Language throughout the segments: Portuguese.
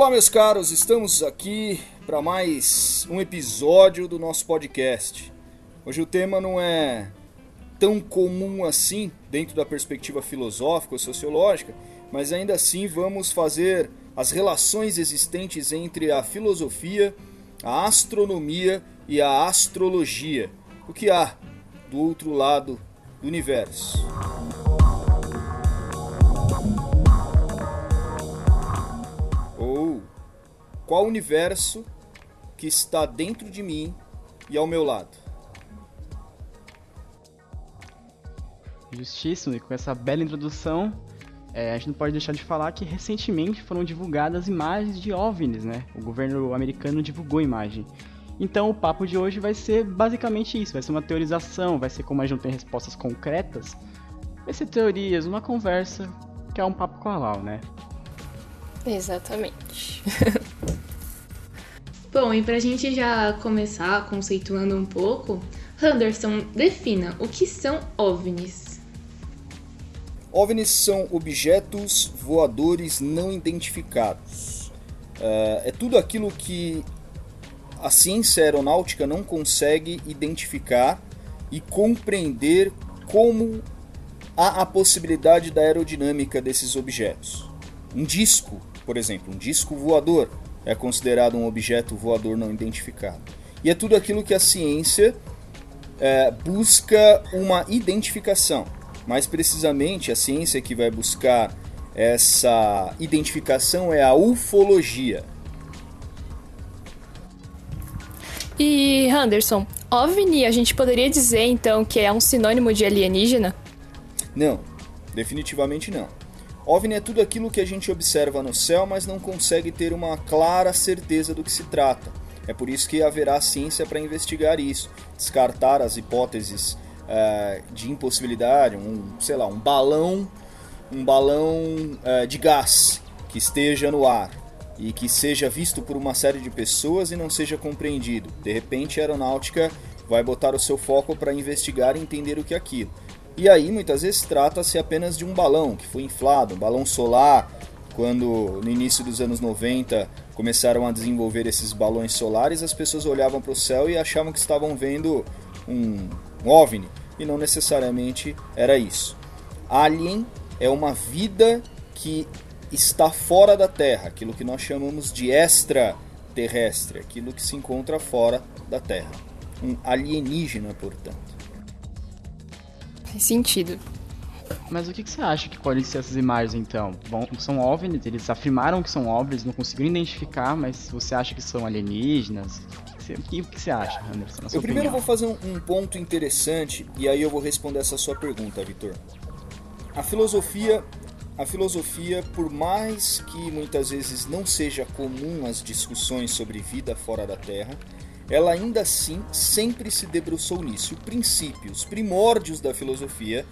Olá, meus caros, estamos aqui para mais um episódio do nosso podcast. Hoje o tema não é tão comum assim dentro da perspectiva filosófica ou sociológica, mas ainda assim vamos fazer as relações existentes entre a filosofia, a astronomia e a astrologia. O que há do outro lado do universo? Qual universo que está dentro de mim e ao meu lado? Justíssimo, e com essa bela introdução, é, a gente não pode deixar de falar que recentemente foram divulgadas imagens de OVNIs, né? O governo americano divulgou a imagem. Então o papo de hoje vai ser basicamente isso, vai ser uma teorização, vai ser como a gente não tem respostas concretas, vai ser teorias, uma conversa, que é um papo com a Lau, né? Exatamente. Bom, e pra gente já começar conceituando um pouco, Henderson, defina o que são OVNIs. OVNIs são objetos voadores não identificados. É, é tudo aquilo que a ciência aeronáutica não consegue identificar e compreender como há a possibilidade da aerodinâmica desses objetos. Um disco, por exemplo, um disco voador é considerado um objeto voador não identificado. E é tudo aquilo que a ciência é, busca uma identificação. Mais precisamente, a ciência que vai buscar essa identificação é a ufologia. E Anderson, OVNI a gente poderia dizer então que é um sinônimo de alienígena? Não, definitivamente não. OVNI é tudo aquilo que a gente observa no céu, mas não consegue ter uma clara certeza do que se trata. É por isso que haverá ciência para investigar isso, descartar as hipóteses uh, de impossibilidade, um, sei lá, um balão, um balão uh, de gás que esteja no ar e que seja visto por uma série de pessoas e não seja compreendido. De repente, a aeronáutica vai botar o seu foco para investigar e entender o que é aquilo. E aí, muitas vezes, trata-se apenas de um balão que foi inflado, um balão solar. Quando no início dos anos 90 começaram a desenvolver esses balões solares, as pessoas olhavam para o céu e achavam que estavam vendo um, um OVNI, e não necessariamente era isso. Alien é uma vida que está fora da Terra, aquilo que nós chamamos de extraterrestre, aquilo que se encontra fora da Terra. Um alienígena, portanto. Faz sentido. Mas o que, que você acha que podem ser essas imagens então? Bom, são OVNIs, eles afirmaram que são OVNIs, não conseguiram identificar, mas você acha que são alienígenas? O que, o que você acha, Anderson? eu primeiro vou fazer um, um ponto interessante e aí eu vou responder essa sua pergunta, Vitor. A filosofia a filosofia, por mais que muitas vezes não seja comum as discussões sobre vida fora da Terra, ela ainda assim sempre se debruçou nisso. O princípio, os primórdios da filosofia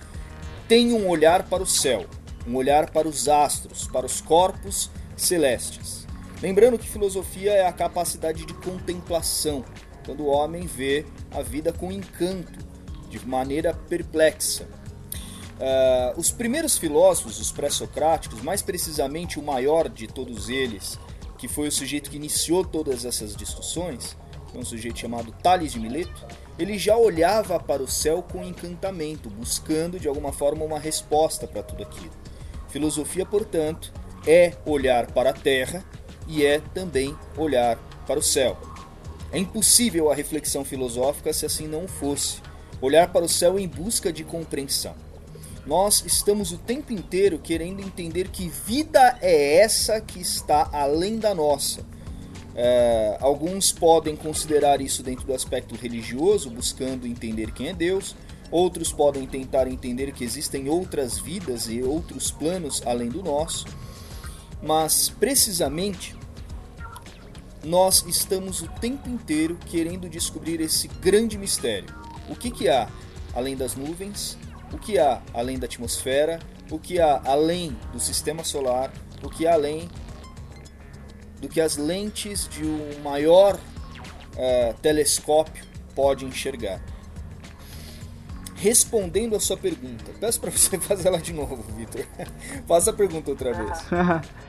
têm um olhar para o céu, um olhar para os astros, para os corpos celestes. Lembrando que filosofia é a capacidade de contemplação, quando o homem vê a vida com encanto, de maneira perplexa, Uh, os primeiros filósofos, os pré-socráticos, mais precisamente o maior de todos eles, que foi o sujeito que iniciou todas essas discussões, um sujeito chamado Tales de Mileto, ele já olhava para o céu com encantamento, buscando de alguma forma uma resposta para tudo aquilo. Filosofia, portanto, é olhar para a terra e é também olhar para o céu. É impossível a reflexão filosófica se assim não fosse. Olhar para o céu em busca de compreensão. Nós estamos o tempo inteiro querendo entender que vida é essa que está além da nossa. É, alguns podem considerar isso dentro do aspecto religioso, buscando entender quem é Deus. Outros podem tentar entender que existem outras vidas e outros planos além do nosso. Mas, precisamente, nós estamos o tempo inteiro querendo descobrir esse grande mistério. O que, que há além das nuvens, o que há além da atmosfera, o que há além do sistema solar, o que há além do que as lentes de um maior uh, telescópio pode enxergar. Respondendo a sua pergunta, peço para você fazer ela de novo, Vitor. Faça a pergunta outra vez.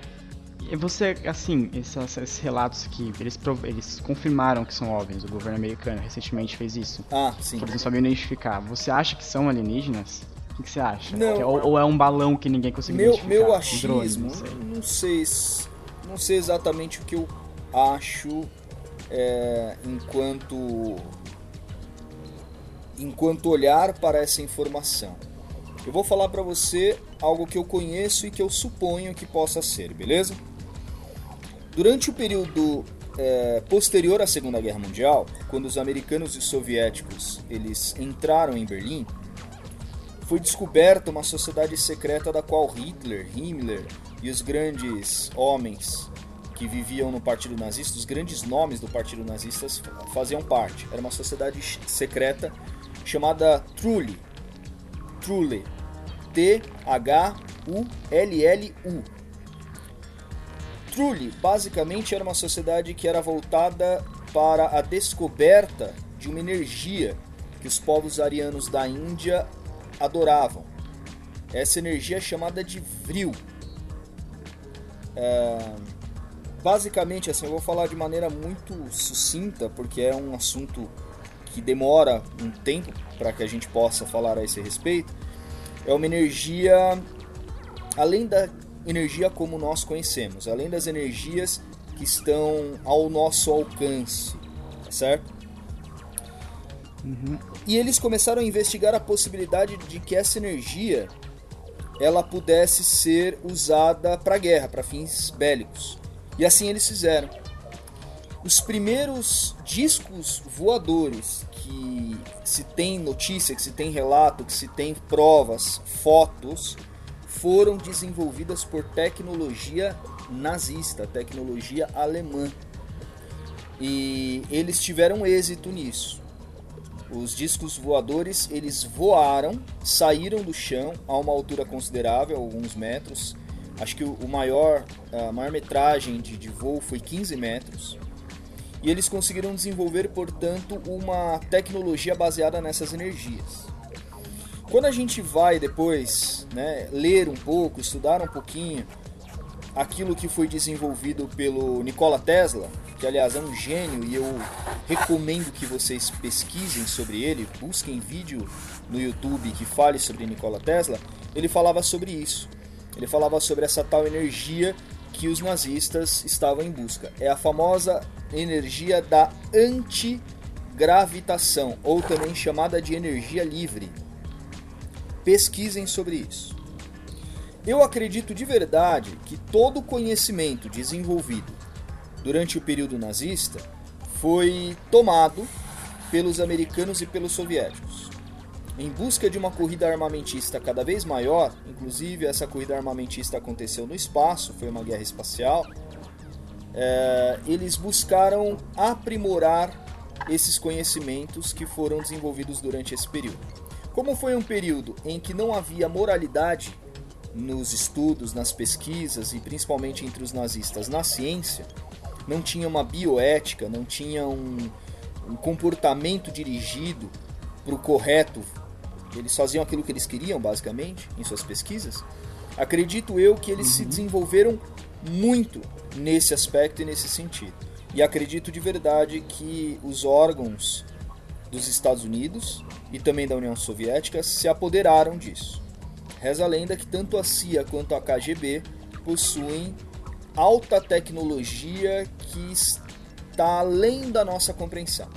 Você, assim, esses, esses relatos que eles, eles confirmaram que são OVNIs, o governo americano recentemente fez isso. Ah, sim. Porque não sabiam identificar. Você acha que são alienígenas? O que, você acha? Não. É, ou, ou, é um balão que ninguém conseguiu meu, identificar? Meu achismo, um drone, não, sei. não sei. Não sei exatamente o que eu acho é, enquanto enquanto olhar para essa informação. Eu vou falar para você algo que eu conheço e que eu suponho que possa ser, beleza? Durante o período é, posterior à Segunda Guerra Mundial, quando os americanos e os soviéticos eles entraram em Berlim, foi descoberta uma sociedade secreta da qual Hitler, Himmler e os grandes homens que viviam no Partido Nazista, os grandes nomes do Partido Nazista faziam parte. Era uma sociedade secreta chamada Trulli. Trulli. T-H-U-L-L-U. Trulli basicamente era uma sociedade que era voltada para a descoberta de uma energia que os povos arianos da Índia adoravam. Essa energia é chamada de vril. É... Basicamente, assim, eu vou falar de maneira muito sucinta, porque é um assunto que demora um tempo para que a gente possa falar a esse respeito. É uma energia, além da energia como nós conhecemos, além das energias que estão ao nosso alcance, tá certo? Uhum. E eles começaram a investigar a possibilidade de que essa energia ela pudesse ser usada para guerra, para fins bélicos. E assim eles fizeram. Os primeiros discos voadores que se tem notícia, que se tem relato, que se tem provas, fotos, foram desenvolvidas por tecnologia nazista, tecnologia alemã. E eles tiveram êxito nisso. Os discos voadores, eles voaram, saíram do chão a uma altura considerável, alguns metros, Acho que o maior, a maior metragem de, de voo foi 15 metros. E eles conseguiram desenvolver, portanto, uma tecnologia baseada nessas energias. Quando a gente vai depois né, ler um pouco, estudar um pouquinho aquilo que foi desenvolvido pelo Nikola Tesla, que aliás é um gênio e eu recomendo que vocês pesquisem sobre ele, busquem vídeo no YouTube que fale sobre Nikola Tesla, ele falava sobre isso. Ele falava sobre essa tal energia que os nazistas estavam em busca. É a famosa energia da antigravitação, ou também chamada de energia livre. Pesquisem sobre isso. Eu acredito de verdade que todo conhecimento desenvolvido durante o período nazista foi tomado pelos americanos e pelos soviéticos em busca de uma corrida armamentista cada vez maior, inclusive essa corrida armamentista aconteceu no espaço, foi uma guerra espacial, é, eles buscaram aprimorar esses conhecimentos que foram desenvolvidos durante esse período. Como foi um período em que não havia moralidade nos estudos, nas pesquisas e principalmente entre os nazistas na ciência, não tinha uma bioética, não tinha um, um comportamento dirigido para o correto eles faziam aquilo que eles queriam, basicamente, em suas pesquisas. Acredito eu que eles uhum. se desenvolveram muito nesse aspecto e nesse sentido. E acredito de verdade que os órgãos dos Estados Unidos e também da União Soviética se apoderaram disso. Reza a lenda que tanto a CIA quanto a KGB possuem alta tecnologia que está além da nossa compreensão,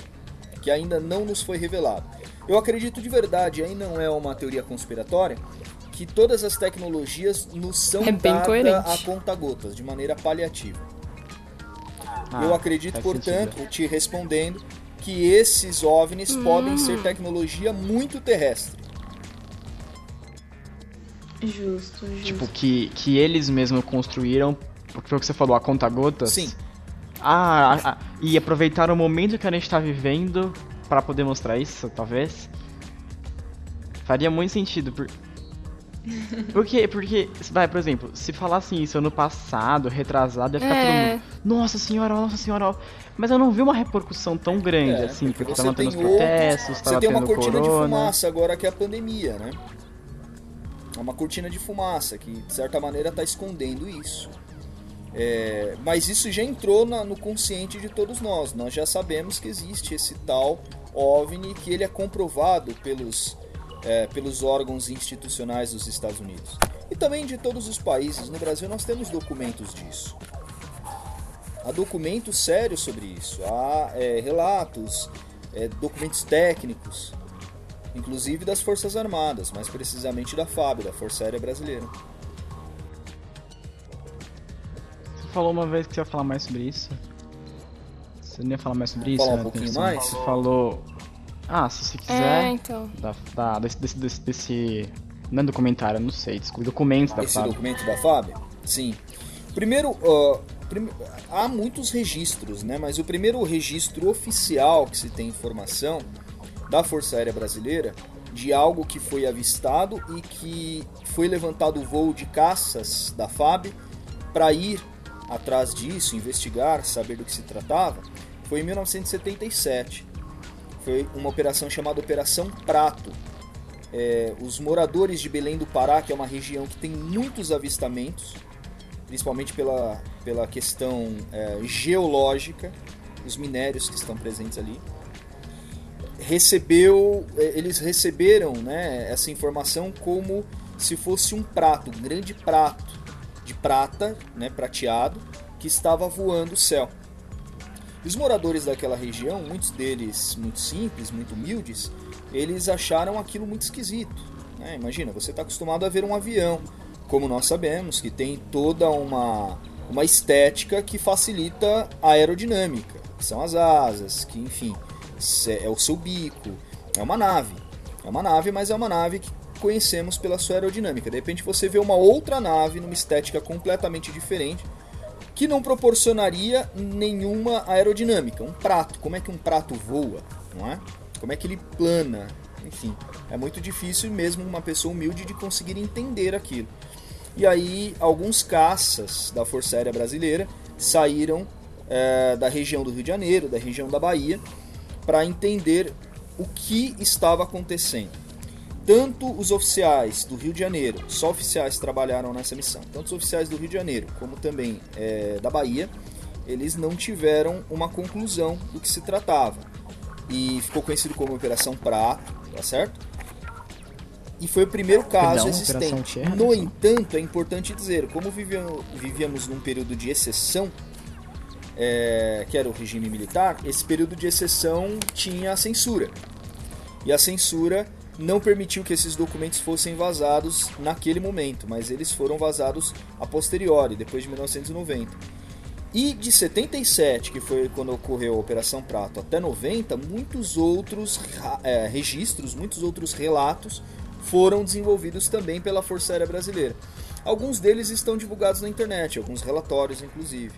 que ainda não nos foi revelado. Eu acredito de verdade, aí não é uma teoria conspiratória, que todas as tecnologias nos são é dadas a conta-gotas, de maneira paliativa. Ah, Eu acredito, portanto, sentido. te respondendo, que esses OVNIs hum. podem ser tecnologia muito terrestre. Justo, justo. Tipo, que, que eles mesmos construíram, porque foi o que você falou, a conta-gotas? Sim. Ah, ah, e aproveitar o momento que a gente está vivendo para poder mostrar isso, talvez. Faria muito sentido. Por... Por quê? Porque, vai, por exemplo, se falassem isso ano passado, retrasado, ia ficar é. todo mundo. Nossa senhora, nossa senhora. Mas eu não vi uma repercussão tão grande é, assim, porque, porque tava tendo os protestos, Você tem uma cortina corona. de fumaça agora que é a pandemia, né? É uma cortina de fumaça que, de certa maneira, está escondendo isso. É, mas isso já entrou na, no consciente de todos nós. Nós já sabemos que existe esse tal OVNI, que ele é comprovado pelos, é, pelos órgãos institucionais dos Estados Unidos. E também de todos os países. No Brasil nós temos documentos disso. Há documentos sérios sobre isso. Há é, relatos, é, documentos técnicos, inclusive das Forças Armadas, mais precisamente da FAB, da Força Aérea Brasileira. Falou uma vez que você ia falar mais sobre isso. Você não ia falar mais sobre isso? Falar um né, pouquinho Anderson? mais? Você falou. Ah, se você quiser. É, então. Da, da- desse, desse, desse, desse- Não é documentário, eu não sei. Desculpa, documentos da Esse FAB. documento da FAB? Sim. Primeiro, ó, prime- há muitos registros, né? Mas o primeiro registro oficial que se tem informação da Força Aérea Brasileira de algo que foi avistado e que foi levantado o voo de caças da FAB para ir atrás disso, investigar, saber do que se tratava, foi em 1977. Foi uma operação chamada Operação Prato, é, os moradores de Belém do Pará, que é uma região que tem muitos avistamentos, principalmente pela, pela questão é, geológica, os minérios que estão presentes ali, recebeu, é, eles receberam né, essa informação como se fosse um prato, um grande prato de prata, né, prateado, que estava voando o céu. Os moradores daquela região, muitos deles muito simples, muito humildes, eles acharam aquilo muito esquisito. né? Imagina, você está acostumado a ver um avião, como nós sabemos, que tem toda uma, uma estética que facilita a aerodinâmica, que são as asas, que enfim, é o seu bico, é uma nave. É uma nave, mas é uma nave que conhecemos pela sua aerodinâmica. De repente você vê uma outra nave numa estética completamente diferente, que não proporcionaria nenhuma aerodinâmica. Um prato, como é que um prato voa, não é? Como é que ele plana? Enfim, é muito difícil mesmo uma pessoa humilde de conseguir entender aquilo. E aí, alguns caças da Força Aérea Brasileira saíram eh, da região do Rio de Janeiro, da região da Bahia, para entender o que estava acontecendo. Tanto os oficiais do Rio de Janeiro, só oficiais trabalharam nessa missão, tanto os oficiais do Rio de Janeiro como também eh, da Bahia, eles não tiveram uma conclusão do que se tratava. E ficou conhecido como Operação Prato, tá certo? E foi o primeiro caso Perdão, existente. No Anderson? entanto, é importante dizer, como vivíamos, vivíamos num período de exceção, é, que era o regime militar, esse período de exceção tinha a censura. E a censura não permitiu que esses documentos fossem vazados naquele momento, mas eles foram vazados a posteriori, depois de 1990. E de 77, que foi quando ocorreu a Operação Prato, até 90, muitos outros é, registros, muitos outros relatos foram desenvolvidos também pela Força Aérea Brasileira. Alguns deles estão divulgados na internet, alguns relatórios inclusive.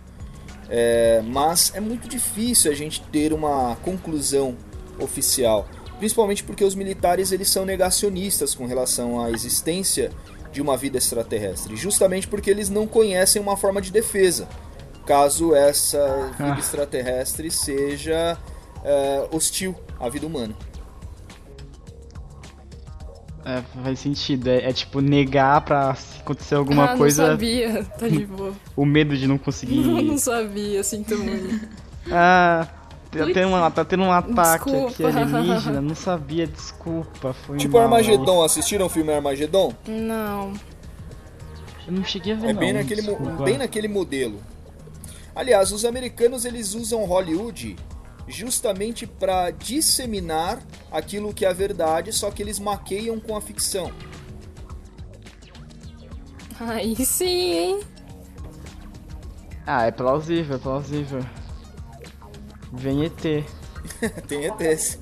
É, mas é muito difícil a gente ter uma conclusão oficial, principalmente porque os militares eles são negacionistas com relação à existência de uma vida extraterrestre, justamente porque eles não conhecem uma forma de defesa, caso essa vida Ah. extraterrestre seja é, hostil à vida humana. É, faz sentido. É, é tipo negar pra se acontecer alguma ah, coisa. não sabia. Tá de boa. O medo de não conseguir. não sabia, sinto muito. Ah, tá tendo, uma- tá tendo um ataque aqui Desculpa. alienígena. Não sabia, desculpa. Foi Tipo mal. Armagedon, assistiram o filme Armagedon? Não. Eu não cheguei a ver, É não. bem naquele, desculpa. bem naquele modelo. Aliás, os americanos eles usam Hollywood justamente para disseminar aquilo que é a verdade, só que eles maqueiam com a ficção. Aí sim, hein? Ah, é plausível, é plausível. Vem ET. Tem ETs.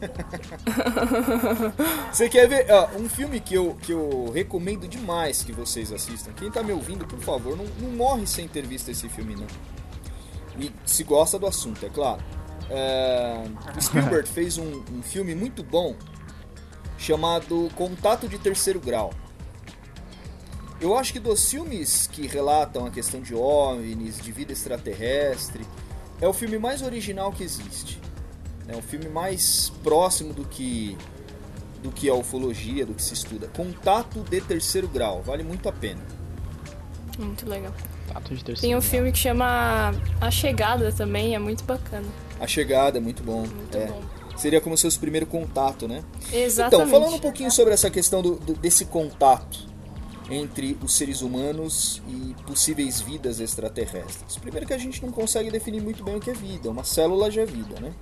Você quer ver ó, um filme que eu, que eu recomendo demais que vocês assistam? Quem tá me ouvindo, por favor, não, não morre sem ter visto esse filme, não. E se gosta do assunto, é claro. É, o Spielberg fez um, um filme muito bom chamado Contato de Terceiro Grau. Eu acho que dos filmes que relatam a questão de OVNIs, de vida extraterrestre, é o filme mais original que existe. É um filme mais próximo do que do que a ufologia, do que se estuda. Contato de terceiro grau, vale muito a pena. Muito legal. Fato de Tem um filme que chama A Chegada também, é muito bacana. A Chegada é muito bom. Muito é. bom. Seria como se fosse o primeiro contato, né? Exatamente. Então, falando um pouquinho sobre essa questão do, do- desse contato entre os seres humanos e possíveis vidas extraterrestres. Primeiro que a gente não consegue definir muito bem o que é vida. Uma célula já é vida, né?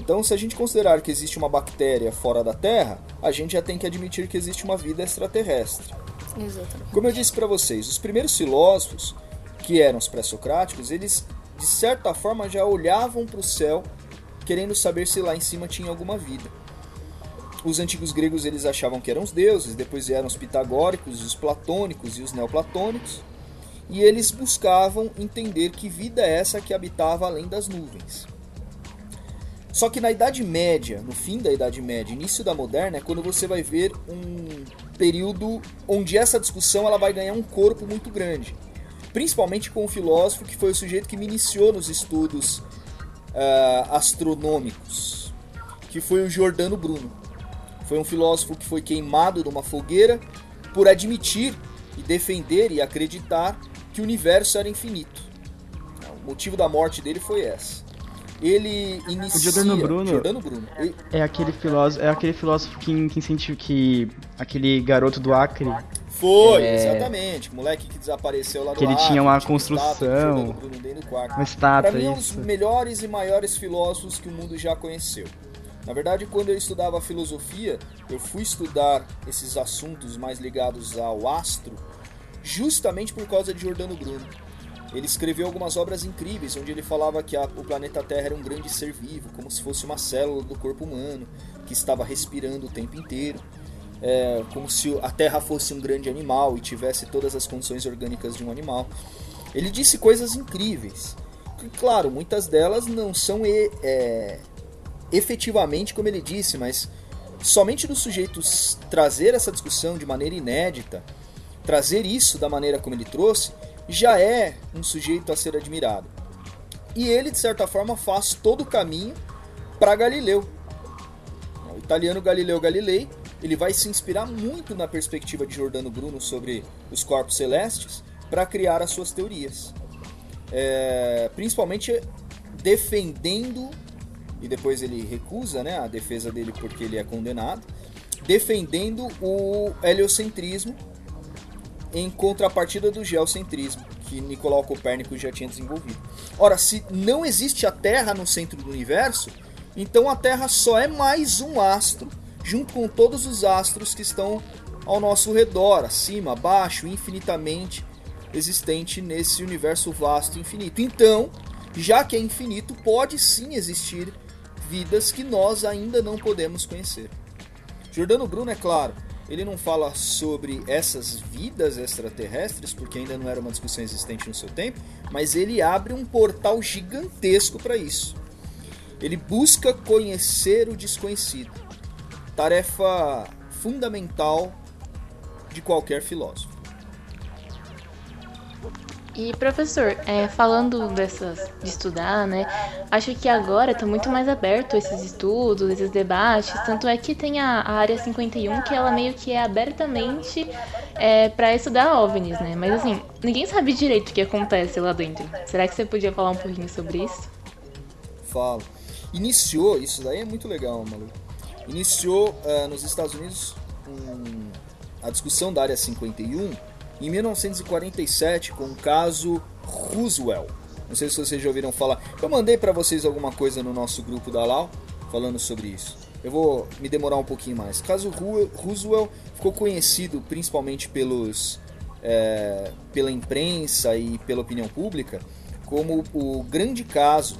Então, se a gente considerar que existe uma bactéria fora da Terra, a gente já tem que admitir que existe uma vida extraterrestre. Exatamente. Como eu disse para vocês, os primeiros filósofos, que eram os pré-socráticos, eles de certa forma já olhavam para o céu querendo saber se lá em cima tinha alguma vida. Os antigos gregos eles achavam que eram os deuses, depois vieram os pitagóricos, os platônicos e os neoplatônicos, e eles buscavam entender que vida é essa que habitava além das nuvens. Só que na Idade Média, no fim da Idade Média, início da Moderna, é quando você vai ver um período onde essa discussão ela vai ganhar um corpo muito grande. Principalmente com o filósofo que foi o sujeito que me iniciou nos estudos ah, astronômicos, que foi o Giordano Bruno. Foi um filósofo que foi queimado numa fogueira por admitir e defender e acreditar que o universo era infinito. O motivo da morte dele foi essa. Ele inicia... Giordano Bruno- Giordano Bruno. Ele- É aquele filósofo, é aquele filósofo que, que incentiva que aquele garoto do Acre, Foi, É. exatamente. O moleque que desapareceu lá do Que ele Acre, tinha uma construção, uma estátua, Pra mim é um dos melhores e maiores filósofos que o mundo já conheceu. Na verdade, quando eu estudava filosofia, eu fui estudar esses assuntos mais ligados ao astro, justamente por causa de Giordano Bruno. Ele escreveu algumas obras incríveis, onde ele falava que a- o planeta Terra era um grande ser vivo, como se fosse uma célula do corpo humano, que estava respirando o tempo inteiro. É, como se a Terra fosse um grande animal e tivesse todas as condições orgânicas de um animal. Ele disse coisas incríveis. E, claro, muitas delas não são é, efetivamente como ele disse, mas somente do sujeito trazer essa discussão de maneira inédita, trazer isso da maneira como ele trouxe, já é um sujeito a ser admirado. E ele, de certa forma, faz todo o caminho para Galileu. O italiano Galileu Galilei, ele vai se inspirar muito na perspectiva de Giordano Bruno sobre os corpos celestes para criar as suas teorias. É, principalmente defendendo, e depois ele recusa né, a defesa dele porque ele é condenado, defendendo o heliocentrismo em contrapartida do geocentrismo que Nicolau Copérnico já tinha desenvolvido. Ora, se não existe a Terra no centro do universo, então a Terra só é mais um astro, junto com todos os astros que estão ao nosso redor, acima, abaixo, infinitamente existente nesse universo vasto e infinito. Então, já que é infinito, pode sim existir vidas que nós ainda não podemos conhecer. Giordano Bruno, é claro, ele não fala sobre essas vidas extraterrestres, porque ainda não era uma discussão existente no seu tempo, mas ele abre um portal gigantesco para isso. Ele busca conhecer o desconhecido. Tarefa fundamental de qualquer filósofo. E professor, é, falando dessas de estudar, né? Acho que agora tá muito mais aberto esses estudos, esses debates. Tanto é que tem a, a área 51 que ela meio que é abertamente é, para estudar OVNIs, né? Mas assim, ninguém sabe direito o que acontece lá dentro. Será que você podia falar um pouquinho sobre isso? Falo. Iniciou, isso daí é muito legal, Malu. Iniciou eh, nos Estados Unidos um- a discussão da Área 51 em 1947 com o caso Roosevelt. Não sei se vocês já ouviram falar. Eu mandei para vocês alguma coisa no nosso grupo da Lau falando sobre isso. Eu vou me demorar um pouquinho mais. O caso Roosevelt ficou conhecido principalmente pelos é, pela imprensa e pela opinião pública como o grande caso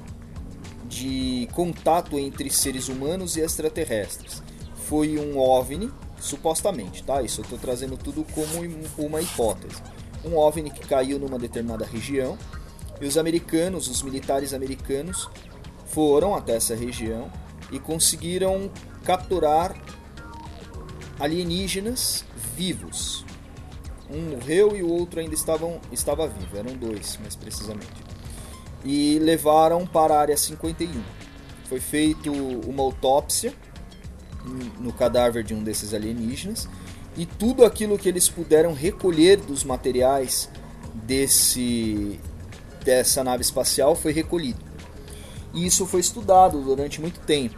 de contato entre seres humanos e extraterrestres. Foi um OVNI, supostamente, tá? Isso eu estou trazendo tudo como uma hipótese. Um OVNI que caiu numa determinada região e os americanos, os militares americanos, foram até essa região e conseguiram capturar alienígenas vivos. Um morreu e o outro ainda estavam, estava vivo, eram dois, mais precisamente e levaram para a área 51. Foi feito uma autópsia no cadáver de um desses alienígenas e tudo aquilo que eles puderam recolher dos materiais desse dessa nave espacial foi recolhido. E isso foi estudado durante muito tempo.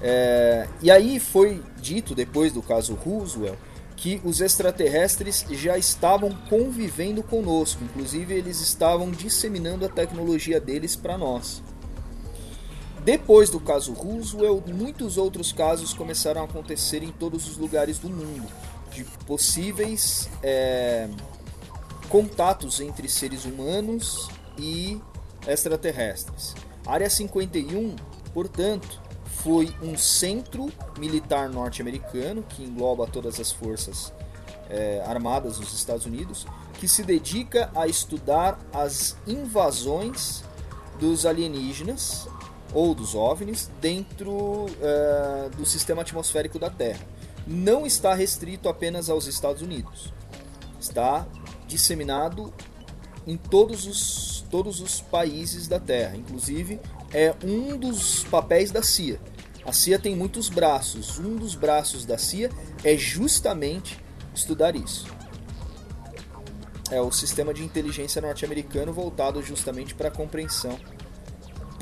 É, e aí foi dito, depois do caso Roosevelt, que os extraterrestres já estavam convivendo conosco, inclusive eles estavam disseminando a tecnologia deles para nós. Depois do caso Roosevelt, muitos outros casos começaram a acontecer em todos os lugares do mundo, de possíveis é, contatos entre seres humanos e extraterrestres. A Área 51, portanto, foi um centro militar norte-americano que engloba todas as forças é, armadas dos Estados Unidos, que se dedica a estudar as invasões dos alienígenas ou dos OVNIs dentro é, do sistema atmosférico da Terra. Não está restrito apenas aos Estados Unidos, está disseminado em todos os, todos os países da Terra, inclusive é um dos papéis da CIA. A CIA tem muitos braços. Um dos braços da CIA é justamente estudar isso. É o sistema de inteligência norte-americano voltado justamente para a compreensão,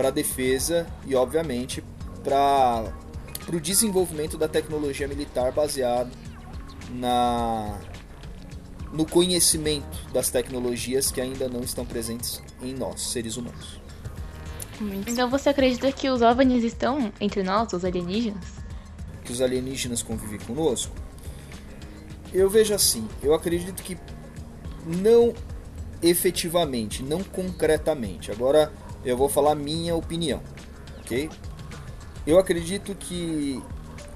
para a defesa e, obviamente, para o desenvolvimento da tecnologia militar baseado na, no conhecimento das tecnologias que ainda não estão presentes em nós, seres humanos. Muito. Então você acredita que os OVNIs estão entre nós, os alienígenas? Que os alienígenas convivem conosco? Eu vejo assim, eu acredito que não efetivamente, não concretamente. Agora eu vou falar minha opinião, ok? Eu acredito que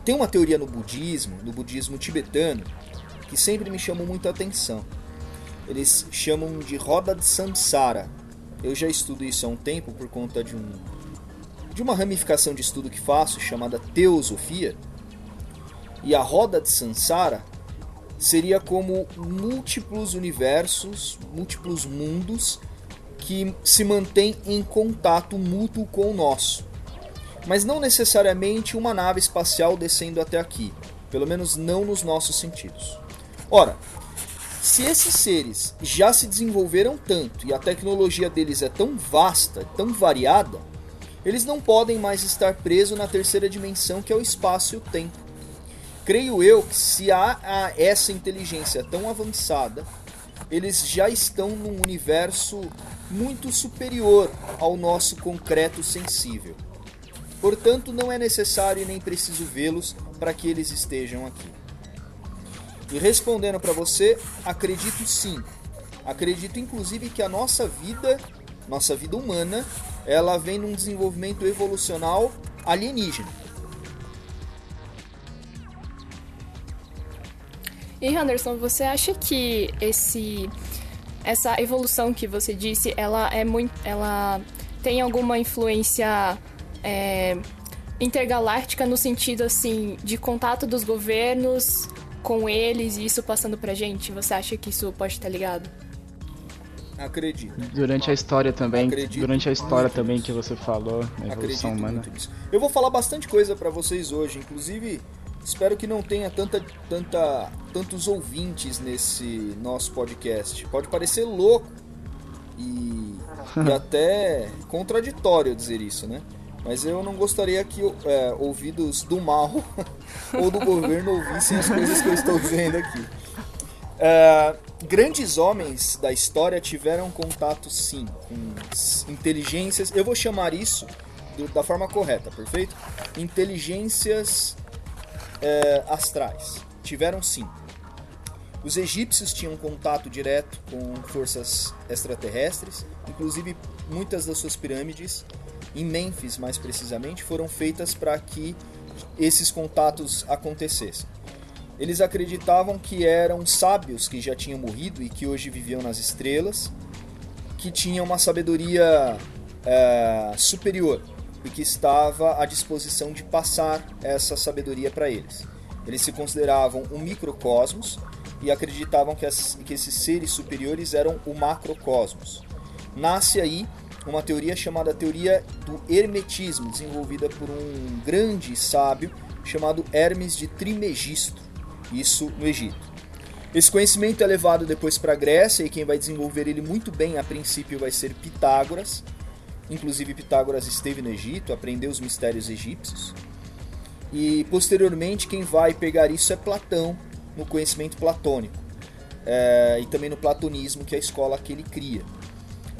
tem uma teoria no budismo, no budismo tibetano, que sempre me chamou muita atenção. Eles chamam de roda de samsara, eu já estudo isso há um tempo por conta de um de uma ramificação de estudo que faço chamada teosofia. E a roda de Sansara seria como múltiplos universos, múltiplos mundos que se mantêm em contato mútuo com o nosso. Mas não necessariamente uma nave espacial descendo até aqui, pelo menos não nos nossos sentidos. Ora, se esses seres já se desenvolveram tanto e a tecnologia deles é tão vasta, tão variada, eles não podem mais estar presos na terceira dimensão que é o espaço e o tempo. Creio eu que se há essa inteligência tão avançada, eles já estão num universo muito superior ao nosso concreto sensível. Portanto, não é necessário e nem preciso vê-los para que eles estejam aqui. E respondendo para você, acredito sim. Acredito inclusive que a nossa vida, nossa vida humana, ela vem num desenvolvimento evolucional alienígena. E Anderson, você acha que esse essa evolução que você disse, ela é muito, ela tem alguma influência é, intergaláctica no sentido assim de contato dos governos com eles e isso passando pra gente? Você acha que isso pode estar ligado? Acredito. Durante a história também, Acredito durante a história também nisso. que você falou, a evolução Acredito humana. Eu vou falar bastante coisa para vocês hoje, inclusive espero que não tenha tanta, tanta, tantos ouvintes nesse nosso podcast. Pode parecer louco e, e até contraditório dizer isso, né? Mas eu não gostaria que é, ouvidos do mal ou do governo ouvissem as coisas que eu estou dizendo aqui. É, grandes homens da história tiveram contato sim com inteligências. Eu vou chamar isso do, da forma correta, perfeito? Inteligências é, astrais. Tiveram sim. Os egípcios tinham contato direto com forças extraterrestres, inclusive muitas das suas pirâmides em Memphis mais precisamente, foram feitas para que esses contatos acontecessem. Eles acreditavam que eram sábios que já tinham morrido e que hoje viviam nas estrelas, que tinham uma sabedoria é, superior e que estava à disposição de passar essa sabedoria para eles. Eles se consideravam um microcosmos e acreditavam que, as, que esses seres superiores eram o macrocosmos. Nasce aí uma teoria chamada teoria do hermetismo, desenvolvida por um grande sábio chamado Hermes de Trimegisto, isso no Egito. Esse conhecimento é levado depois para a Grécia e quem vai desenvolver ele muito bem a princípio vai ser Pitágoras. Inclusive Pitágoras esteve no Egito, aprendeu os mistérios egípcios. E posteriormente quem vai pegar isso é Platão, no conhecimento platônico. É, e também no platonismo, que é a escola que ele cria.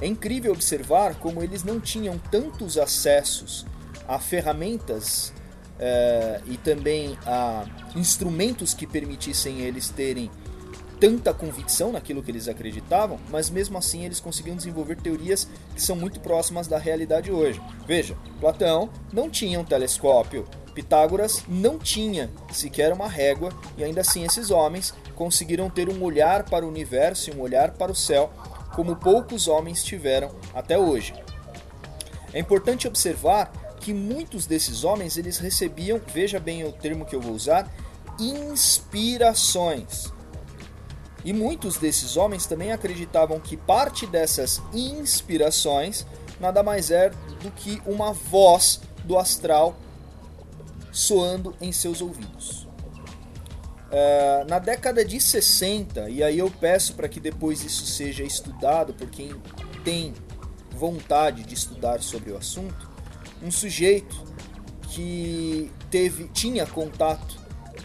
É incrível observar como eles não tinham tantos acessos a ferramentas é, e também a instrumentos que permitissem eles terem tanta convicção naquilo que eles acreditavam, mas mesmo assim eles conseguiam desenvolver teorias que são muito próximas da realidade hoje. Veja, Platão não tinha um telescópio, Pitágoras não tinha sequer uma régua, e ainda assim esses homens conseguiram ter um olhar para o universo e um olhar para o céu como poucos homens tiveram até hoje. É importante observar que muitos desses homens eles recebiam, veja bem o termo que eu vou usar, inspirações. E muitos desses homens também acreditavam que parte dessas inspirações nada mais é do que uma voz do astral soando em seus ouvidos. Uh, na década de 60, e aí eu peço para que depois isso seja estudado por quem tem vontade de estudar sobre o assunto, um sujeito que teve tinha contato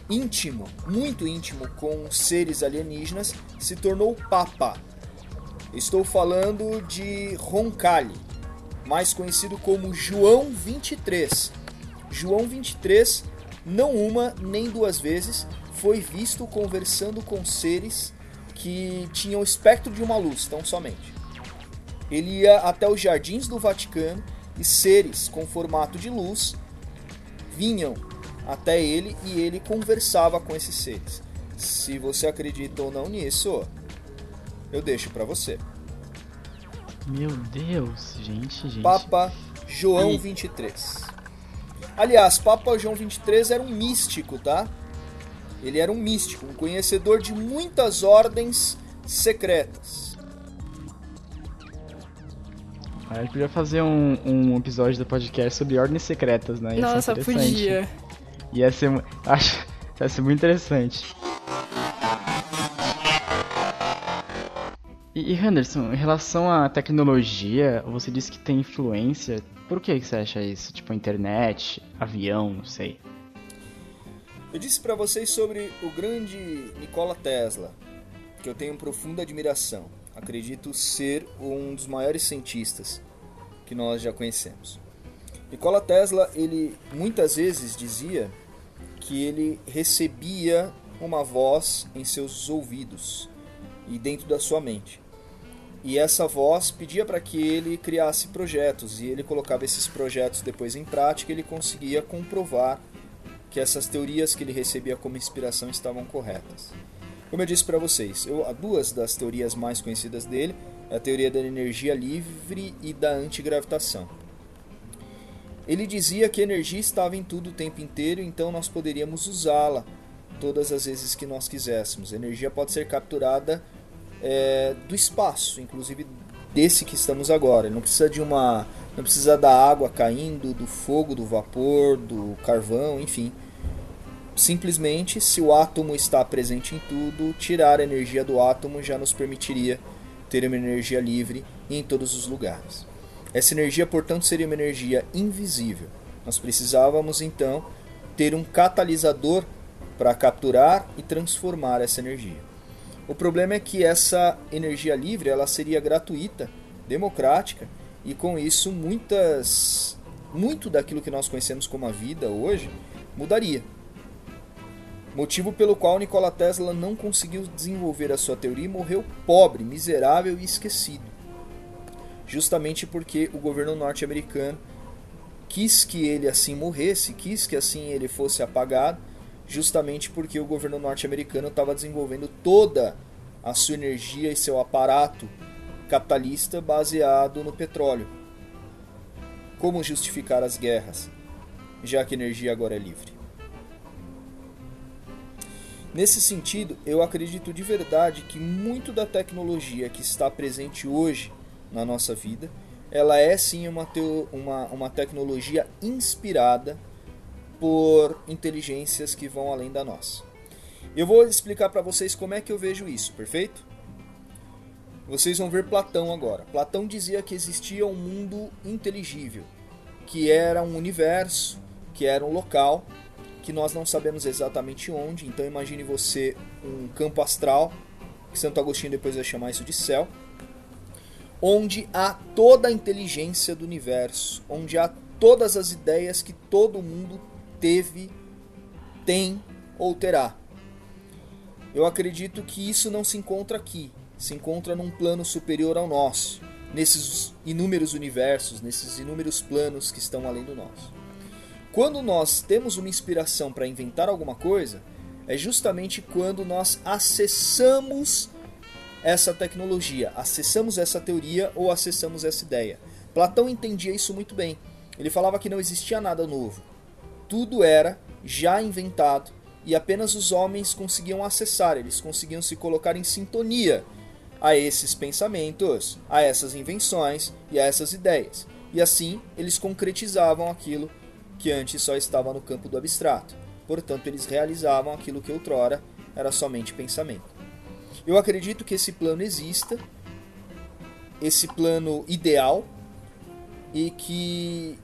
íntimo, muito íntimo com seres alienígenas, se tornou Papa. Estou falando de Roncalli, mais conhecido como João 23. João 23, não uma nem duas vezes, foi visto conversando com seres que tinham o espectro de uma luz, tão somente. Ele ia até os jardins do Vaticano e seres com formato de luz vinham até ele e ele conversava com esses seres. Se você acredita ou não nisso, eu deixo para você. Meu Deus, gente, gente. Papa João 23. Aliás, Papa João 23 era um místico, tá? Ele era um místico, um conhecedor de muitas ordens secretas. A gente podia fazer um, um episódio do podcast sobre ordens secretas, né? Ia Nossa, podia. Ia ser, acho, ia ser muito interessante. E, e Henderson, em relação à tecnologia, você disse que tem influência. Por que você acha isso? Tipo, internet, avião, não sei. Eu disse para vocês sobre o grande Nikola Tesla, que eu tenho profunda admiração. Acredito ser um dos maiores cientistas que nós já conhecemos. Nikola Tesla, ele muitas vezes dizia que ele recebia uma voz em seus ouvidos e dentro da sua mente. E essa voz pedia para que ele criasse projetos e ele colocava esses projetos depois em prática e ele conseguia comprovar que essas teorias que ele recebia como inspiração estavam corretas. Como eu disse para vocês, eu, duas das teorias mais conhecidas dele é a teoria da energia livre e da antigravitação. Ele dizia que a energia estava em tudo o tempo inteiro, então nós poderíamos usá-la todas as vezes que nós quiséssemos. A energia pode ser capturada é, do espaço, inclusive desse que estamos agora. não precisa de uma, não precisa da água caindo, do fogo, do vapor, do carvão, enfim. Simplesmente, se o átomo está presente em tudo, tirar a energia do átomo já nos permitiria ter uma energia livre em todos os lugares. Essa energia, portanto, seria uma energia invisível. Nós precisávamos então ter um catalisador para capturar e transformar essa energia. O problema é que essa energia livre ela seria gratuita, democrática e com isso muitas muito daquilo que nós conhecemos como a vida hoje mudaria. Motivo pelo qual Nikola Tesla não conseguiu desenvolver a sua teoria e morreu pobre, miserável e esquecido justamente porque o governo norte-americano quis que ele assim morresse, quis que assim ele fosse apagado, justamente porque o governo norte-americano estava desenvolvendo toda a sua energia e seu aparato capitalista baseado no petróleo. Como justificar as guerras, já que a energia agora é livre? Nesse sentido, eu acredito de verdade que muito da tecnologia que está presente hoje na nossa vida, ela é sim uma, teo, uma, uma tecnologia inspirada por inteligências que vão além da nossa. Eu vou explicar para vocês como é que eu vejo isso, perfeito? Vocês vão ver Platão agora. Platão dizia que existia um mundo inteligível, que era um universo, que era um local que nós não sabemos exatamente onde. Então imagine você um campo astral, que Santo Agostinho depois vai chamar isso de céu, onde há toda a inteligência do universo, onde há todas as ideias que todo mundo teve, tem ou terá. Eu acredito que isso não se encontra aqui, se encontra num plano superior ao nosso, nesses inúmeros universos, nesses inúmeros planos que estão além do nosso. Quando nós temos uma inspiração para inventar alguma coisa, é justamente quando nós acessamos essa tecnologia, acessamos essa teoria ou acessamos essa ideia. Platão entendia isso muito bem. Ele falava que não existia nada novo. Tudo era já inventado e apenas os homens conseguiam acessar, eles conseguiam se colocar em sintonia a esses pensamentos, a essas invenções e a essas ideias. E assim eles concretizavam aquilo que antes só estava no campo do abstrato. Portanto, eles realizavam aquilo que outrora era somente pensamento. Eu acredito que esse plano exista, esse plano ideal, e que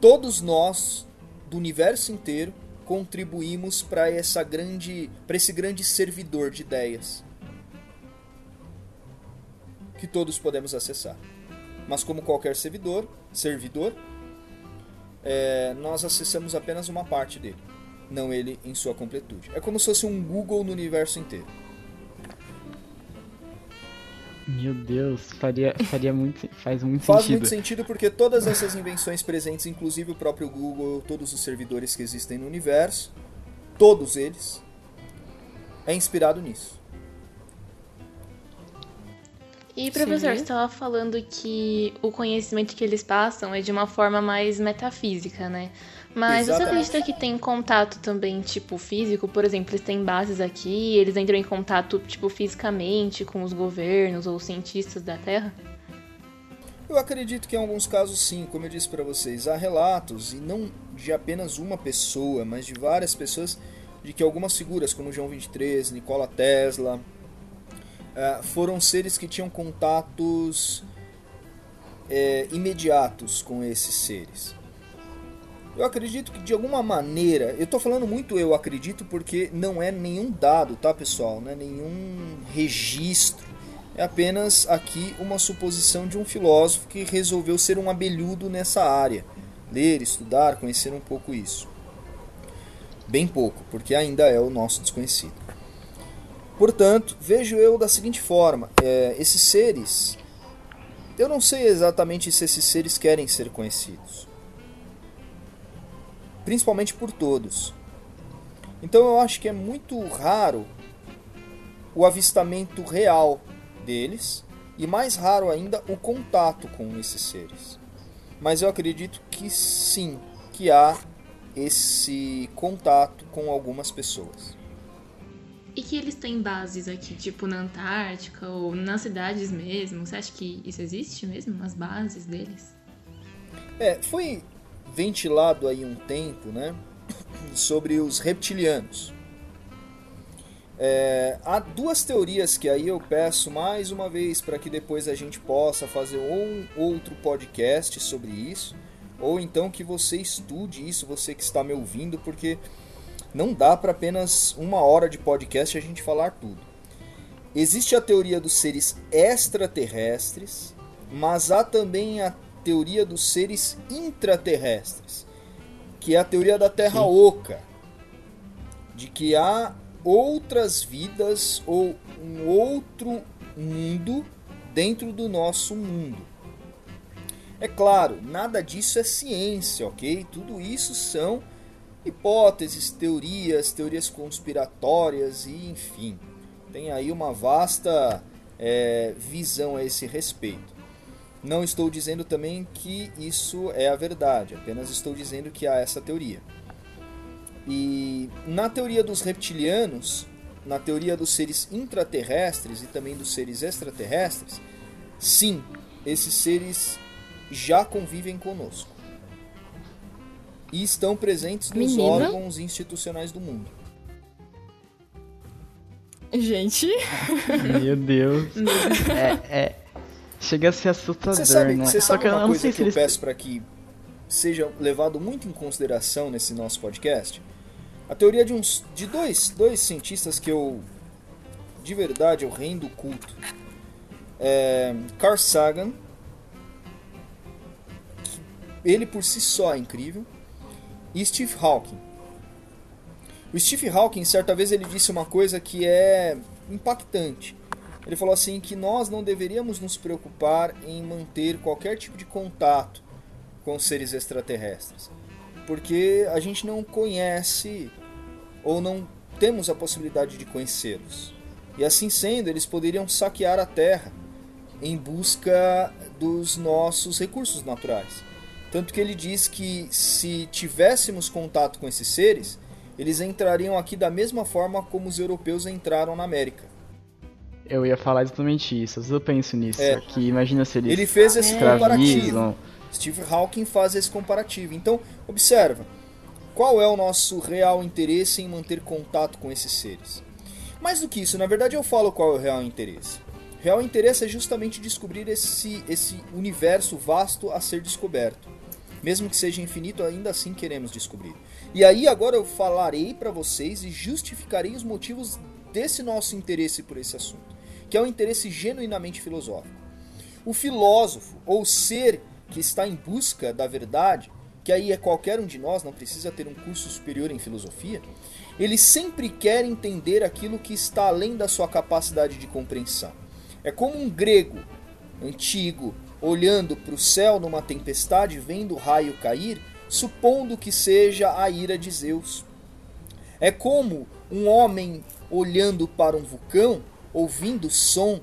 todos nós do universo inteiro contribuímos para essa grande, para esse grande servidor de ideias que todos podemos acessar. Mas como qualquer servidor, servidor, é, nós acessamos apenas uma parte dele, não ele em sua completude. É como se fosse um Google no universo inteiro. Meu Deus, faria, faria muito, faz muito Faz sentido. muito sentido porque todas essas invenções presentes, inclusive o próprio Google, todos os servidores que existem no universo, todos eles, é inspirado nisso. E professor, Sim. você estava falando que o conhecimento que eles passam é de uma forma mais metafísica, né? Mas você Exatamente. acredita que tem contato também, tipo, físico? Por exemplo, eles têm bases aqui, eles entram em contato, tipo, fisicamente com os governos ou cientistas da Terra? Eu acredito que em alguns casos sim, como eu disse para vocês, há relatos, e não de apenas uma pessoa, mas de várias pessoas, de que algumas figuras, como João 23, Nikola Tesla, eh, foram seres que tinham contatos eh, imediatos com esses seres. Eu acredito que de alguma maneira, eu tô falando muito eu acredito porque não é nenhum dado, tá pessoal? Não é nenhum registro. É apenas aqui uma suposição de um filósofo que resolveu ser um abelhudo nessa área. Ler, estudar, conhecer um pouco isso. Bem pouco, porque ainda é o nosso desconhecido. Portanto, vejo eu da seguinte forma: é, esses seres. Eu não sei exatamente se esses seres querem ser conhecidos principalmente por todos. Então eu acho que é muito raro o avistamento real deles e mais raro ainda o contato com esses seres. Mas eu acredito que sim, que há esse contato com algumas pessoas. E que eles têm bases aqui, tipo na Antártica ou nas cidades mesmo? Você acha que isso existe mesmo? As bases deles? É, foi ventilado aí um tempo, né, sobre os reptilianos. É, há duas teorias que aí eu peço mais uma vez para que depois a gente possa fazer um outro podcast sobre isso, ou então que você estude isso, você que está me ouvindo, porque não dá para apenas uma hora de podcast a gente falar tudo. Existe a teoria dos seres extraterrestres, mas há também a teoria dos seres intraterrestres, que é a teoria da Terra Sim. Oca, de que há outras vidas ou um outro mundo dentro do nosso mundo. É claro, nada disso é ciência, ok? Tudo isso são hipóteses, teorias, teorias conspiratórias e enfim. Tem aí uma vasta é, visão a esse respeito. Não estou dizendo também que isso é a verdade, apenas estou dizendo que há essa teoria. E na teoria dos reptilianos, na teoria dos seres intraterrestres e também dos seres extraterrestres, sim, esses seres já convivem conosco. E estão presentes nos Menina? órgãos institucionais do mundo. Gente. Meu Deus. é, é, chega a ser assustador, Você sabe, né? você Só sabe que eu uma coisa que eu peço para que seja levado muito em consideração nesse nosso podcast? A teoria de uns de dois, dois cientistas que eu de verdade eu rendo culto. É, Carl Sagan, ele por si só é incrível, e Steve Hawking. O Steve Hawking, certa vez, ele disse uma coisa que é impactante. Ele falou assim que nós não deveríamos nos preocupar em manter qualquer tipo de contato com seres extraterrestres, porque a gente não conhece ou não temos a possibilidade de conhecê-los. E assim sendo, eles poderiam saquear a Terra em busca dos nossos recursos naturais. Tanto que ele diz que se tivéssemos contato com esses seres, eles entrariam aqui da mesma forma como os europeus entraram na América. Eu ia falar exatamente isso, às vezes eu penso nisso. É. Que imagina se eles Ele fez esse comparativo. Steve Hawking faz esse comparativo. Então, observa, qual é o nosso real interesse em manter contato com esses seres? Mais do que isso, na verdade eu falo qual é o real interesse. O real interesse é justamente descobrir esse, esse universo vasto a ser descoberto. Mesmo que seja infinito, ainda assim queremos descobrir. E aí agora eu falarei para vocês e justificarei os motivos desse nosso interesse por esse assunto, que é um interesse genuinamente filosófico. O filósofo, ou ser que está em busca da verdade, que aí é qualquer um de nós, não precisa ter um curso superior em filosofia, ele sempre quer entender aquilo que está além da sua capacidade de compreensão. É como um grego antigo olhando para o céu numa tempestade, vendo o raio cair, supondo que seja a ira de Zeus. É como um homem olhando para um vulcão, ouvindo o som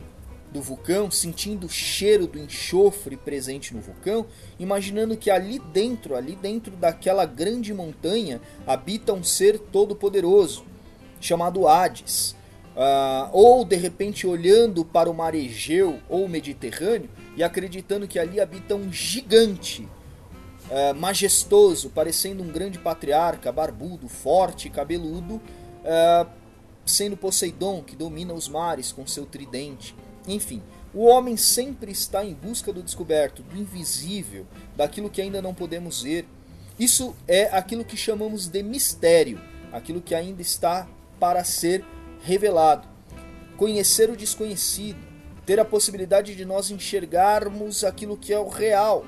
do vulcão, sentindo o cheiro do enxofre presente no vulcão, imaginando que ali dentro, ali dentro daquela grande montanha, habita um ser todo-poderoso, chamado Hades. Ah, ou de repente olhando para o mar Egeu ou Mediterrâneo e acreditando que ali habita um gigante ah, majestoso, parecendo um grande patriarca, barbudo, forte, cabeludo, ah, sendo Poseidon que domina os mares com seu tridente. Enfim, o homem sempre está em busca do descoberto, do invisível, daquilo que ainda não podemos ver. Isso é aquilo que chamamos de mistério, aquilo que ainda está para ser revelado. Conhecer o desconhecido, ter a possibilidade de nós enxergarmos aquilo que é o real.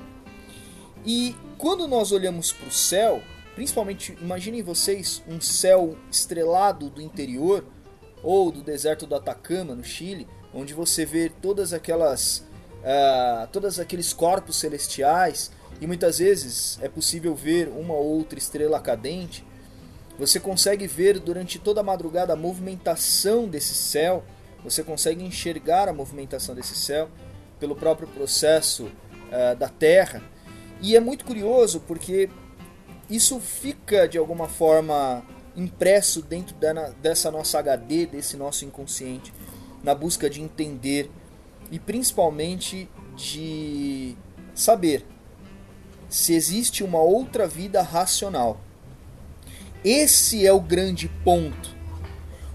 E quando nós olhamos para o céu, principalmente, imaginem vocês um céu estrelado do interior ou do deserto do Atacama, no Chile, onde você vê todas aquelas uh, todos aqueles corpos celestiais e muitas vezes é possível ver uma ou outra estrela cadente. Você consegue ver durante toda a madrugada a movimentação desse céu, você consegue enxergar a movimentação desse céu pelo próprio processo uh, da Terra. E é muito curioso porque isso fica de alguma forma impresso dentro da, dessa nossa HD, desse nosso inconsciente na busca de entender e principalmente de saber se existe uma outra vida racional. Esse é o grande ponto.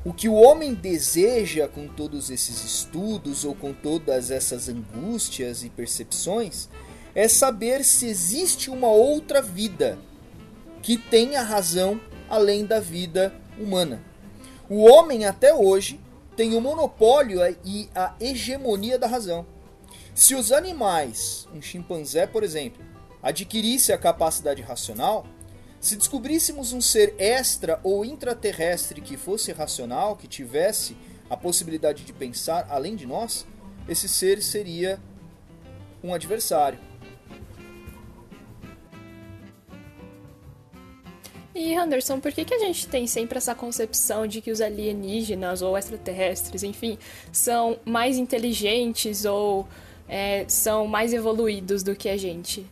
O que o homem deseja com todos esses estudos ou com todas essas angústias e percepções é saber se existe uma outra vida que tenha razão além da vida humana. O homem até hoje tem o monopólio e a hegemonia da razão. Se os animais, um chimpanzé, por exemplo, adquirisse a capacidade racional, se descobríssemos um ser extra ou intraterrestre que fosse racional, que tivesse a possibilidade de pensar além de nós, esse ser seria um adversário. E Anderson, por que, que a gente tem sempre essa concepção de que os alienígenas ou extraterrestres, enfim, são mais inteligentes ou é, são mais evoluídos do que a gente?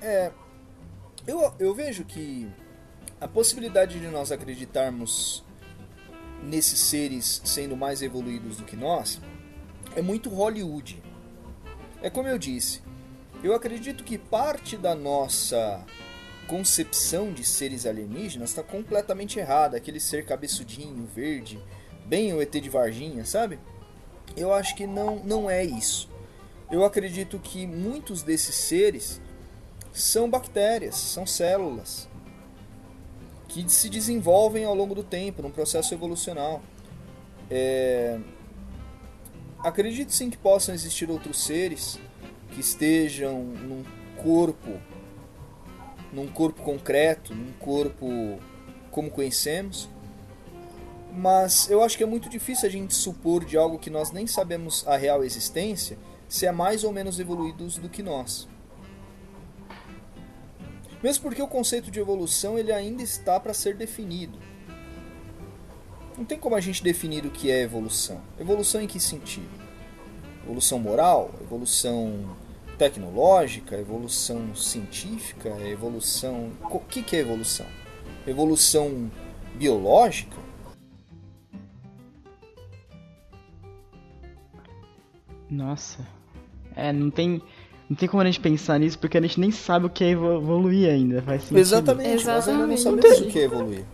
É, eu, eu vejo que a possibilidade de nós acreditarmos nesses seres sendo mais evoluídos do que nós é muito Hollywood. É como eu disse, eu acredito que parte da nossa concepção de seres alienígenas está completamente errada. Aquele ser cabeçudinho, verde, bem o ET de Varginha, sabe? Eu acho que não, não é isso. Eu acredito que muitos desses seres são bactérias, são células que se desenvolvem ao longo do tempo, num processo evolucional. É... Acredito sim que possam existir outros seres que estejam num corpo, num corpo concreto, num corpo como conhecemos, mas eu acho que é muito difícil a gente supor de algo que nós nem sabemos a real existência se é mais ou menos evoluídos do que nós. Mesmo porque o conceito de evolução ele ainda está para ser definido. Não tem como a gente definir o que é evolução. Evolução em que sentido? Evolução moral? Evolução tecnológica? Evolução científica? Evolução. O que, que é evolução? Evolução biológica? Nossa. É, não tem. Não tem como a gente pensar nisso porque a gente nem sabe o que é evoluir ainda. Faz sentido. Exatamente, nós ainda não sabemos o que é evoluir.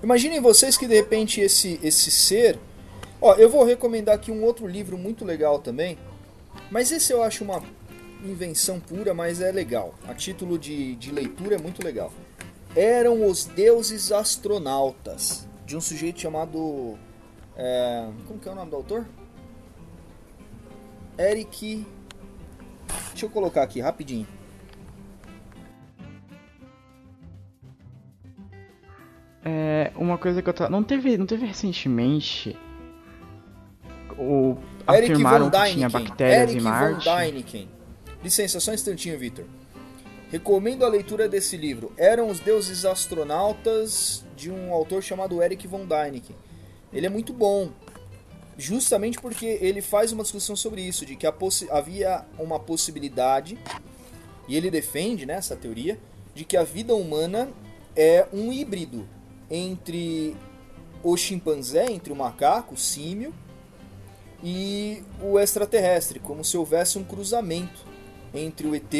Imaginem vocês que de repente esse, esse ser. Ó, eu vou recomendar aqui um outro livro muito legal também. Mas esse eu acho uma invenção pura, mas é legal. A título de, de leitura é muito legal. Eram os deuses astronautas. De um sujeito chamado. É, como que é o nome do autor? Eric. Deixa eu colocar aqui rapidinho. É, uma coisa que eu tava. Não teve, não teve recentemente. O. Eric afirmaram von que tinha bactérias Eric em Marte. von Däniken. Licença, só um instantinho, Victor. Recomendo a leitura desse livro. Eram os deuses astronautas de um autor chamado Eric von Däniken. Ele é muito bom justamente porque ele faz uma discussão sobre isso, de que havia uma possibilidade, e ele defende né, essa teoria, de que a vida humana é um híbrido entre o chimpanzé, entre o macaco, o símio, e o extraterrestre, como se houvesse um cruzamento entre o ET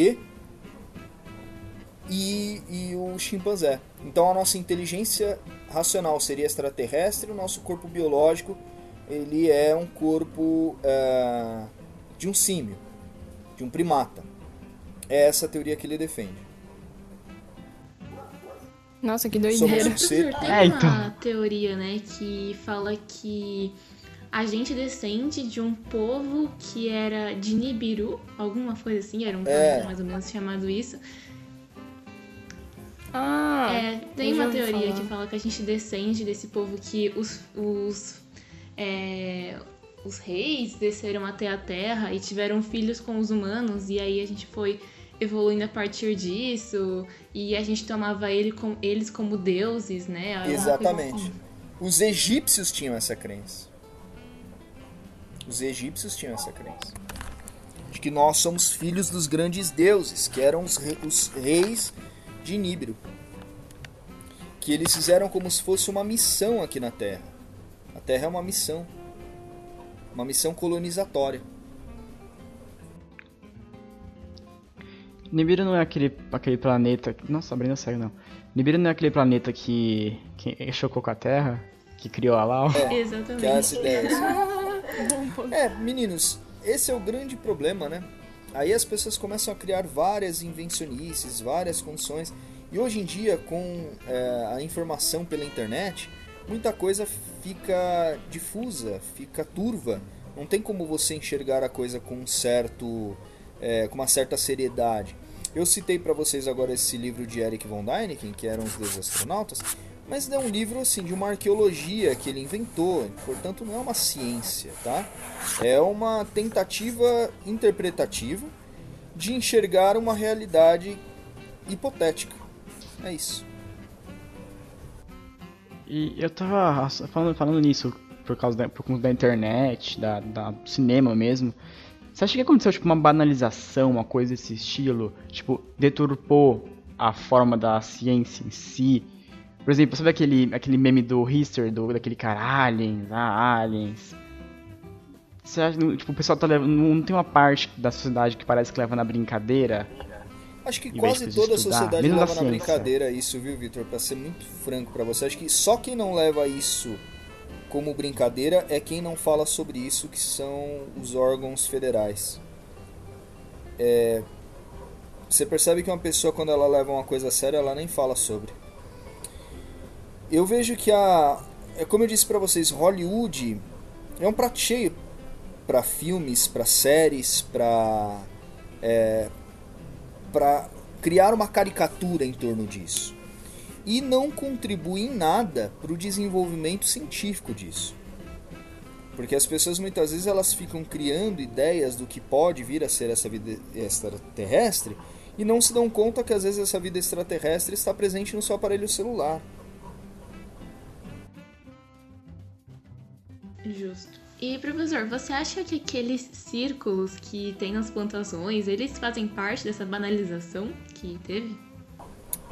e, e o chimpanzé. Então a nossa inteligência racional seria extraterrestre, o nosso corpo biológico ele é um corpo é, de um símio, de um primata. É essa a teoria que ele defende. Nossa, que doideira. Somos um ser... Tem É, então. uma teoria, né, que fala que a gente descende de um povo que era de Nibiru, alguma coisa assim, era um É. planeta mais ou menos chamado isso. Ah, É, tem uma teoria falar. que fala que a gente descende desse povo que os, os, é, os reis desceram até a Terra e tiveram filhos com os humanos, e aí a gente foi evoluindo a partir disso, e a gente tomava ele com, eles como deuses, né? Exatamente. assim. Os egípcios tinham essa crença. Os egípcios tinham essa crença. De que nós somos filhos dos grandes deuses, que eram os, re- os reis de Níbero. Que eles fizeram como se fosse uma missão aqui na Terra. A Terra é uma missão. Uma missão colonizatória. Nibiru não é aquele, aquele planeta. Nossa, abrindo sério não. Nibiru não é aquele planeta que, que chocou com a Terra, que criou a Lau. Exatamente. Que é essa ideia. É, meninos, esse é o grande problema, né? Aí as pessoas começam a criar várias invencionices, várias condições. E hoje em dia, com é, a informação pela internet, muita coisa fica difusa, fica turva. Não tem como você enxergar a coisa com um certo, é, com uma certa seriedade. Eu citei para vocês agora esse livro de Eric von Däniken, que eram os deuses astronautas, mas é um livro assim de uma arqueologia que ele inventou, portanto não é uma ciência, tá? É uma tentativa interpretativa de enxergar uma realidade hipotética. É isso. E eu tava falando, falando nisso por causa da, por conta da internet, da, da cinema mesmo. Você acha que aconteceu tipo uma banalização, uma coisa desse estilo? Tipo, deturpou a forma da ciência em si? Por exemplo, sabe aquele, aquele meme do History, do, daquele cara, aliens, ah, aliens. Você acha, tipo, o pessoal tá levando. Não tem uma parte da sociedade que parece que leva na brincadeira? Acho que quase toda a sociedade leva na brincadeira isso, viu, Vitor? Para ser muito franco para você, acho que só quem não leva isso como brincadeira é quem não fala sobre isso, que são os órgãos federais. É, você percebe que uma pessoa, quando ela leva uma coisa a sério, ela nem fala sobre. Eu vejo que a. É como eu disse para vocês, Hollywood é um prato cheio para filmes, para séries, para é, para criar uma caricatura em torno disso e não contribui em nada para o desenvolvimento científico disso. Porque as pessoas muitas vezes elas ficam criando ideias do que pode vir a ser essa vida extraterrestre e não se dão conta que às vezes essa vida extraterrestre está presente no seu aparelho celular. Justo. E professor, você acha que aqueles círculos que tem nas plantações, eles fazem parte dessa banalização que teve?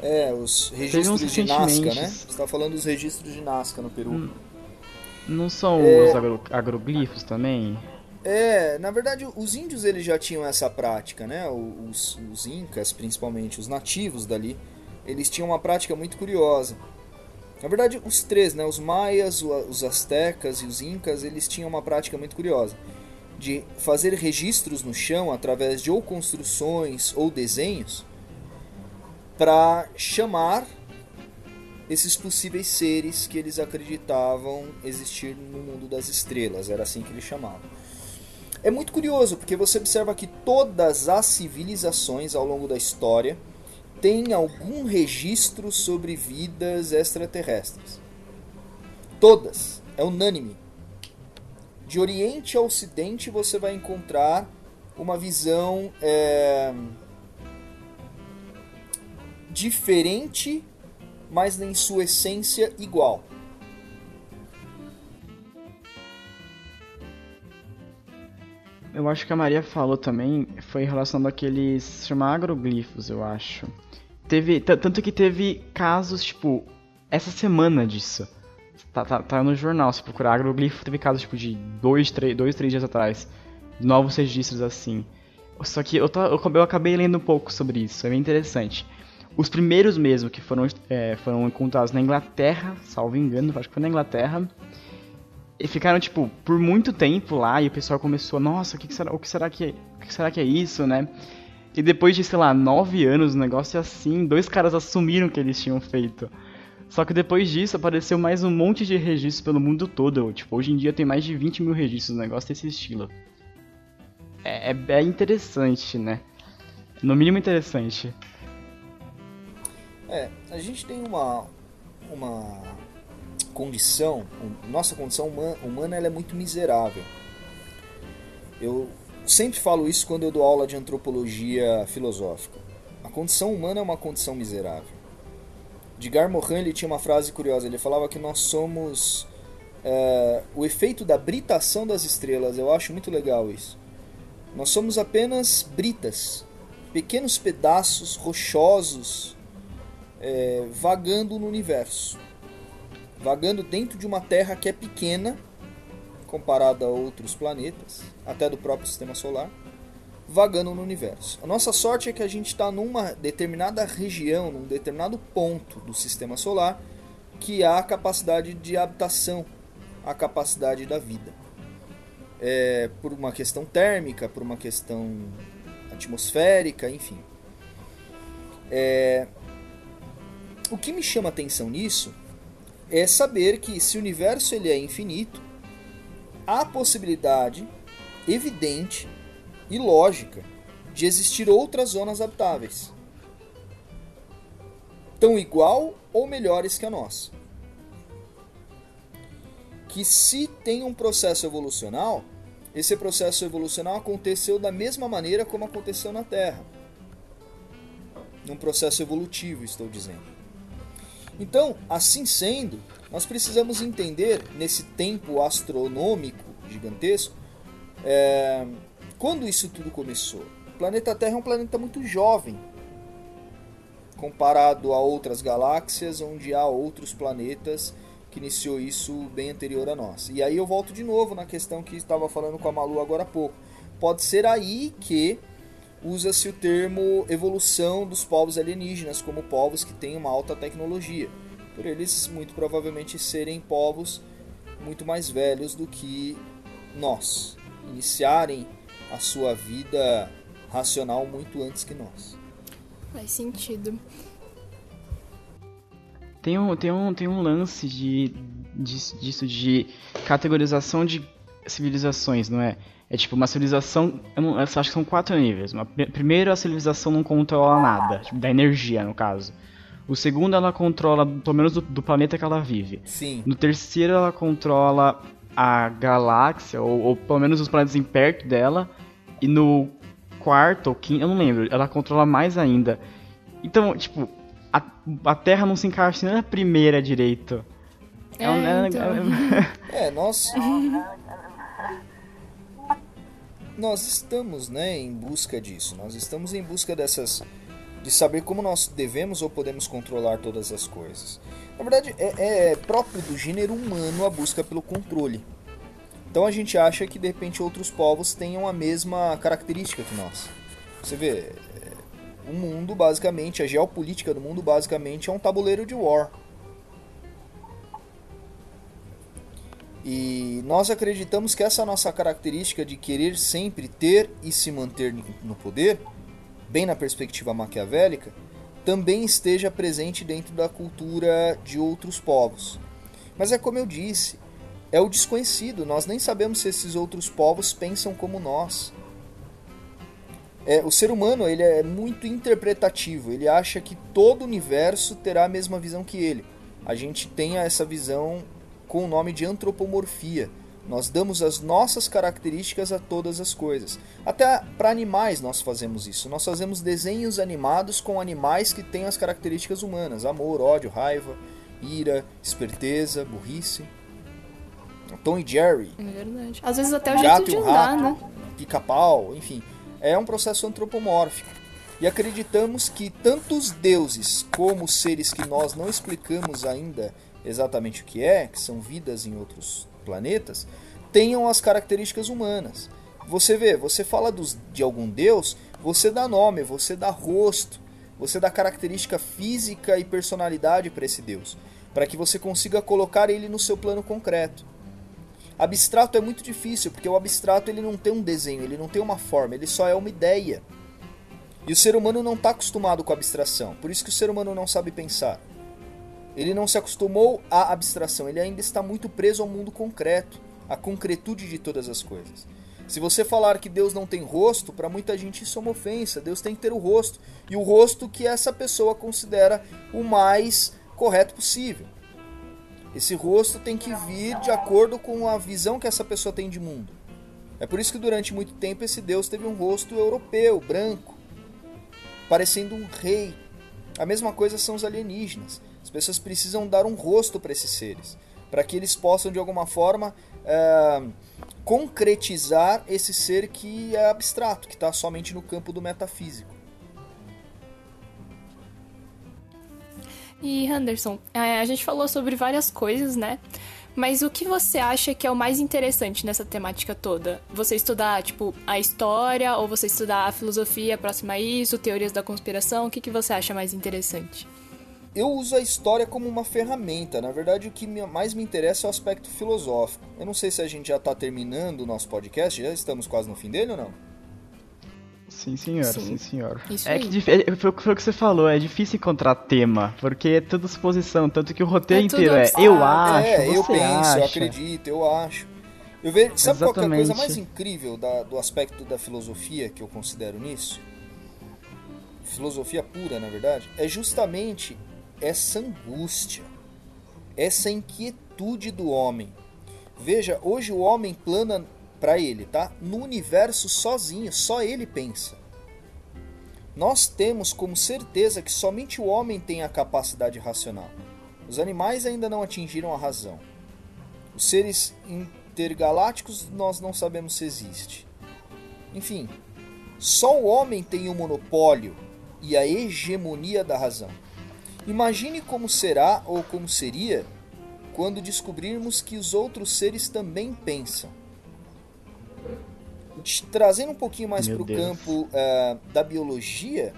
É, os registros de Nazca, né? Você está falando dos registros de Nazca no Peru. Hum, não são é... os agro agroglifos também? É, na verdade, os índios eles já tinham essa prática, né? Os, os incas, principalmente, os nativos dali, eles tinham uma prática muito curiosa. Na verdade, os três, né? Os maias, os astecas e os incas, eles tinham uma prática muito curiosa de fazer registros no chão através de ou construções ou desenhos para chamar esses possíveis seres que eles acreditavam existir no mundo das estrelas, era assim que eles chamavam. É muito curioso porque você observa que todas as civilizações ao longo da história têm algum registro sobre vidas extraterrestres. Todas, é unânime. De Oriente a Ocidente você vai encontrar uma visão é, diferente, mas em sua essência igual. Eu acho que a Maria falou também foi em relação àqueles chamar agroglifos, eu acho. Teve tanto que teve casos tipo essa semana disso. Tá, tá, tá, no jornal, se procurar agroglifo, teve casos tipo de dois, três, dois, três dias atrás. Novos registros assim. Só que eu, tô, eu acabei lendo um pouco sobre isso, é bem interessante. Os primeiros mesmo que foram, é, foram encontrados na Inglaterra, salvo engano, acho que foi na Inglaterra. E ficaram, tipo, por muito tempo lá e o pessoal começou, nossa, o que, será, o que será que, o que será que é isso, né? E depois de, sei lá, nove anos, o negócio é assim, dois caras assumiram que eles tinham feito. Só que depois disso apareceu mais um monte de registros pelo mundo todo. Tipo, hoje em dia tem mais de 20 mil registros, um negócio desse estilo. É, é, é interessante, né? No mínimo interessante. É, a gente tem uma, uma condição, nossa condição humana, humana ela é muito miserável. Eu sempre falo isso quando eu dou aula de antropologia filosófica. A condição humana é uma condição miserável. Edgar Morin ele tinha uma frase curiosa, ele falava que nós somos é, o efeito da britação das estrelas, eu acho muito legal isso. Nós somos apenas britas, pequenos pedaços rochosos é, vagando no universo. Vagando dentro de uma Terra que é pequena, comparada a outros planetas, até do próprio sistema solar, vagando no universo. A nossa sorte é que a gente está numa determinada região, num determinado ponto do sistema solar, que há a capacidade de habitação, a capacidade da vida. É, por uma questão térmica, por uma questão atmosférica, enfim. É, o que me chama atenção nisso é saber que se o universo ele é infinito, há possibilidade evidente e lógica de existir outras zonas habitáveis, tão igual ou melhores que a nossa. Que se tem um processo evolucional, esse processo evolucional aconteceu da mesma maneira como aconteceu na Terra. Num processo evolutivo, estou dizendo. Então, assim sendo, nós precisamos entender nesse tempo astronômico gigantesco é, quando isso tudo começou. O planeta Terra é um planeta muito jovem comparado a outras galáxias onde há outros planetas que iniciou isso bem anterior a nós. E aí eu volto de novo na questão que estava falando com a Malu agora há pouco. Pode ser aí que usa-se o termo evolução dos povos alienígenas como povos que têm uma alta tecnologia, por eles muito provavelmente serem povos muito mais velhos do que nós, iniciarem a sua vida racional muito antes que nós. Faz sentido. Tem um, tem um, tem um lance de, de, disso de categorização de civilizações, não é? É tipo uma civilização, eu, não, eu acho que são quatro níveis. Uma, primeiro, a civilização não controla nada, tipo, da energia, no caso. O segundo, ela controla, pelo menos do, do, planeta que ela vive. Sim. No terceiro, ela controla a galáxia, ou, ou pelo menos os planetas em perto dela. E no quarto ou quinto, eu não lembro, ela controla mais ainda. Então, tipo, a, a Terra não se encaixa nem na primeira direito. É, é, um, então. é, é nós. nós estamos, né, em busca disso. Nós estamos em busca dessas de saber como nós devemos ou podemos controlar todas as coisas. Na verdade, é, é próprio do gênero humano a busca pelo controle. Então a gente acha que de repente outros povos tenham a mesma característica que nós. Você vê, é, o mundo basicamente, a geopolítica do mundo basicamente é um tabuleiro de war. E nós acreditamos que essa nossa característica de querer sempre ter e se manter no poder bem na perspectiva maquiavélica, também esteja presente dentro da cultura de outros povos. Mas é como eu disse, é o desconhecido, nós nem sabemos se esses outros povos pensam como nós. É, o ser humano ele é muito interpretativo, ele acha que todo o universo terá a mesma visão que ele. A gente tem essa visão com o nome de antropomorfia, nós damos as nossas características a todas as coisas. Até para animais nós fazemos isso. Nós fazemos desenhos animados com animais que têm as características humanas: amor, ódio, raiva, ira, esperteza, burrice. Tom e Jerry. É verdade. Às vezes até o jeito de andar, rato, né? Pica-pau, enfim. É um processo antropomórfico. E acreditamos que tanto os deuses como os seres que nós não explicamos ainda exatamente o que é, que são vidas em outros planetas tenham as características humanas. Você vê, você fala dos, de algum deus, você dá nome, você dá rosto, você dá característica física e personalidade para esse deus, para que você consiga colocar ele no seu plano concreto. Abstrato é muito difícil, porque o abstrato ele não tem um desenho, ele não tem uma forma, ele só é uma ideia. E o ser humano não está acostumado com a abstração, por isso que o ser humano não sabe pensar. Ele não se acostumou à abstração, ele ainda está muito preso ao mundo concreto, à concretude de todas as coisas. Se você falar que Deus não tem rosto, para muita gente isso é uma ofensa. Deus tem que ter o rosto. E o rosto que essa pessoa considera o mais correto possível. Esse rosto tem que vir de acordo com a visão que essa pessoa tem de mundo. É por isso que durante muito tempo esse Deus teve um rosto europeu, branco, parecendo um rei. A mesma coisa são os alienígenas. As pessoas precisam dar um rosto para esses seres, para que eles possam de alguma forma é, concretizar esse ser que é abstrato, que está somente no campo do metafísico. E Henderson, é, a gente falou sobre várias coisas, né? Mas o que você acha que é o mais interessante nessa temática toda? Você estudar, tipo, a história ou você estudar a filosofia próxima a isso, teorias da conspiração? O que, que você acha mais interessante? Eu uso a história como uma ferramenta. Na verdade, o que mais me interessa é o aspecto filosófico. Eu não sei se a gente já está terminando o nosso podcast, já estamos quase no fim dele ou não? Sim, senhor, sim, sim senhor. Isso é aí. que é, foi, foi o que você falou, é difícil encontrar tema, porque é tudo suposição, tanto que o roteiro é inteiro é eu acho, é, eu penso, acha. eu acredito, eu acho. Eu vejo, sabe Exatamente. qual é a coisa mais incrível da, do aspecto da filosofia que eu considero nisso? Filosofia pura, na verdade, é justamente essa angústia, essa inquietude do homem. Veja, hoje o homem plana para ele, tá? No universo sozinho, só ele pensa. Nós temos como certeza que somente o homem tem a capacidade racional. Os animais ainda não atingiram a razão. Os seres intergalácticos nós não sabemos se existe. Enfim, só o homem tem o monopólio e a hegemonia da razão. Imagine como será ou como seria quando descobrirmos que os outros seres também pensam. trazendo um pouquinho mais para o campo uh, da biologia,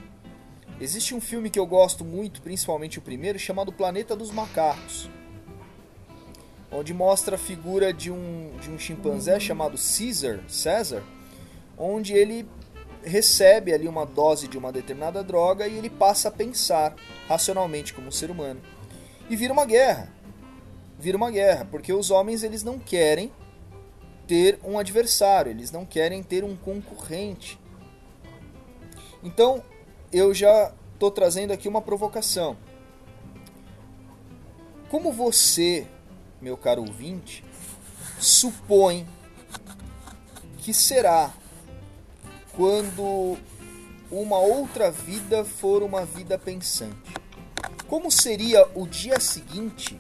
existe um filme que eu gosto muito, principalmente o primeiro, chamado Planeta dos Macacos, onde mostra a figura de um, de um chimpanzé chamado Caesar, César, onde ele recebe ali uma dose de uma determinada droga e ele passa a pensar racionalmente como um ser humano. E vira uma guerra. Vira uma guerra, porque os homens eles não querem ter um adversário, eles não querem ter um concorrente. Então, eu já estou trazendo aqui uma provocação. Como você, meu caro ouvinte, supõe que será quando uma outra vida for uma vida pensante? Como seria o dia seguinte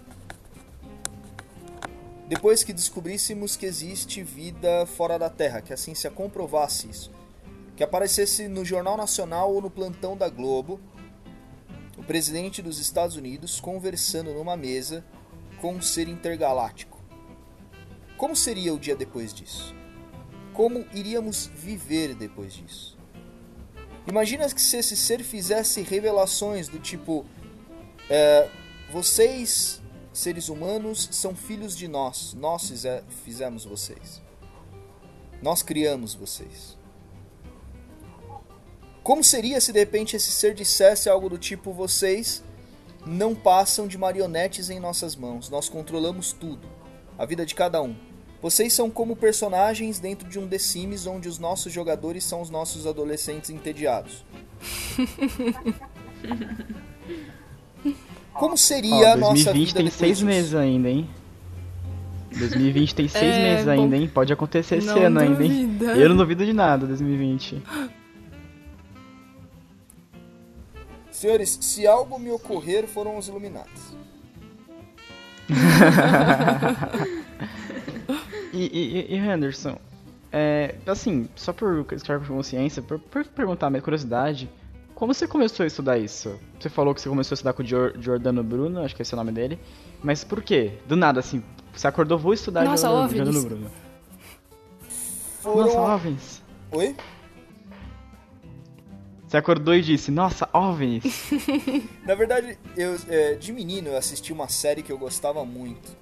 depois que descobríssemos que existe vida fora da Terra, que a ciência comprovasse isso? Que aparecesse no Jornal Nacional ou no plantão da Globo o presidente dos Estados Unidos conversando numa mesa com um ser intergaláctico. Como seria o dia depois disso? Como iríamos viver depois disso. Imagina que se esse ser fizesse revelações do tipo: é, vocês, seres humanos, são filhos de nós, nós fizemos vocês, nós criamos vocês. Como seria se de repente esse ser dissesse algo do tipo: vocês não passam de marionetes em nossas mãos, nós controlamos tudo, a vida de cada um. Vocês são como personagens dentro de um The Sims onde os nossos jogadores são os nossos adolescentes entediados. Como seria a nossa vida tem seis disso? meses ainda, hein? 2020 tem seis é, meses bom, ainda, hein? Pode acontecer esse ano ainda, hein? Eu não duvido de nada 2020. Senhores, se algo me ocorrer, foram os iluminados. E, e, e Henderson, é, assim, só por escrever por consciência, por, por perguntar, minha curiosidade, como você começou a estudar isso? Você falou que você começou a estudar com o Giordano Bruno, acho que esse é o nome dele, mas por quê? Do nada, assim, você acordou, vou estudar Nossa, Giordano, Giordano Bruno. Foram... Nossa, OVNIs. Oi? Você acordou e disse, nossa, OVNIs. Na verdade, eu, é, de menino eu assisti uma série que eu gostava muito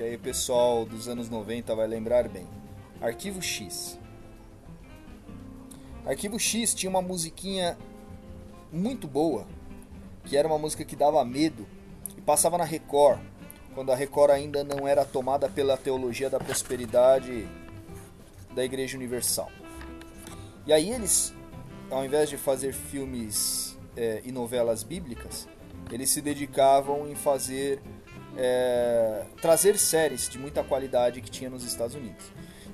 que aí o pessoal dos anos 90 vai lembrar bem. Arquivo X. Arquivo X tinha uma musiquinha muito boa, que era uma música que dava medo e passava na Record, quando a Record ainda não era tomada pela teologia da prosperidade da Igreja Universal. E aí eles, ao invés de fazer filmes é, e novelas bíblicas, eles se dedicavam em fazer é, trazer séries de muita qualidade que tinha nos Estados Unidos.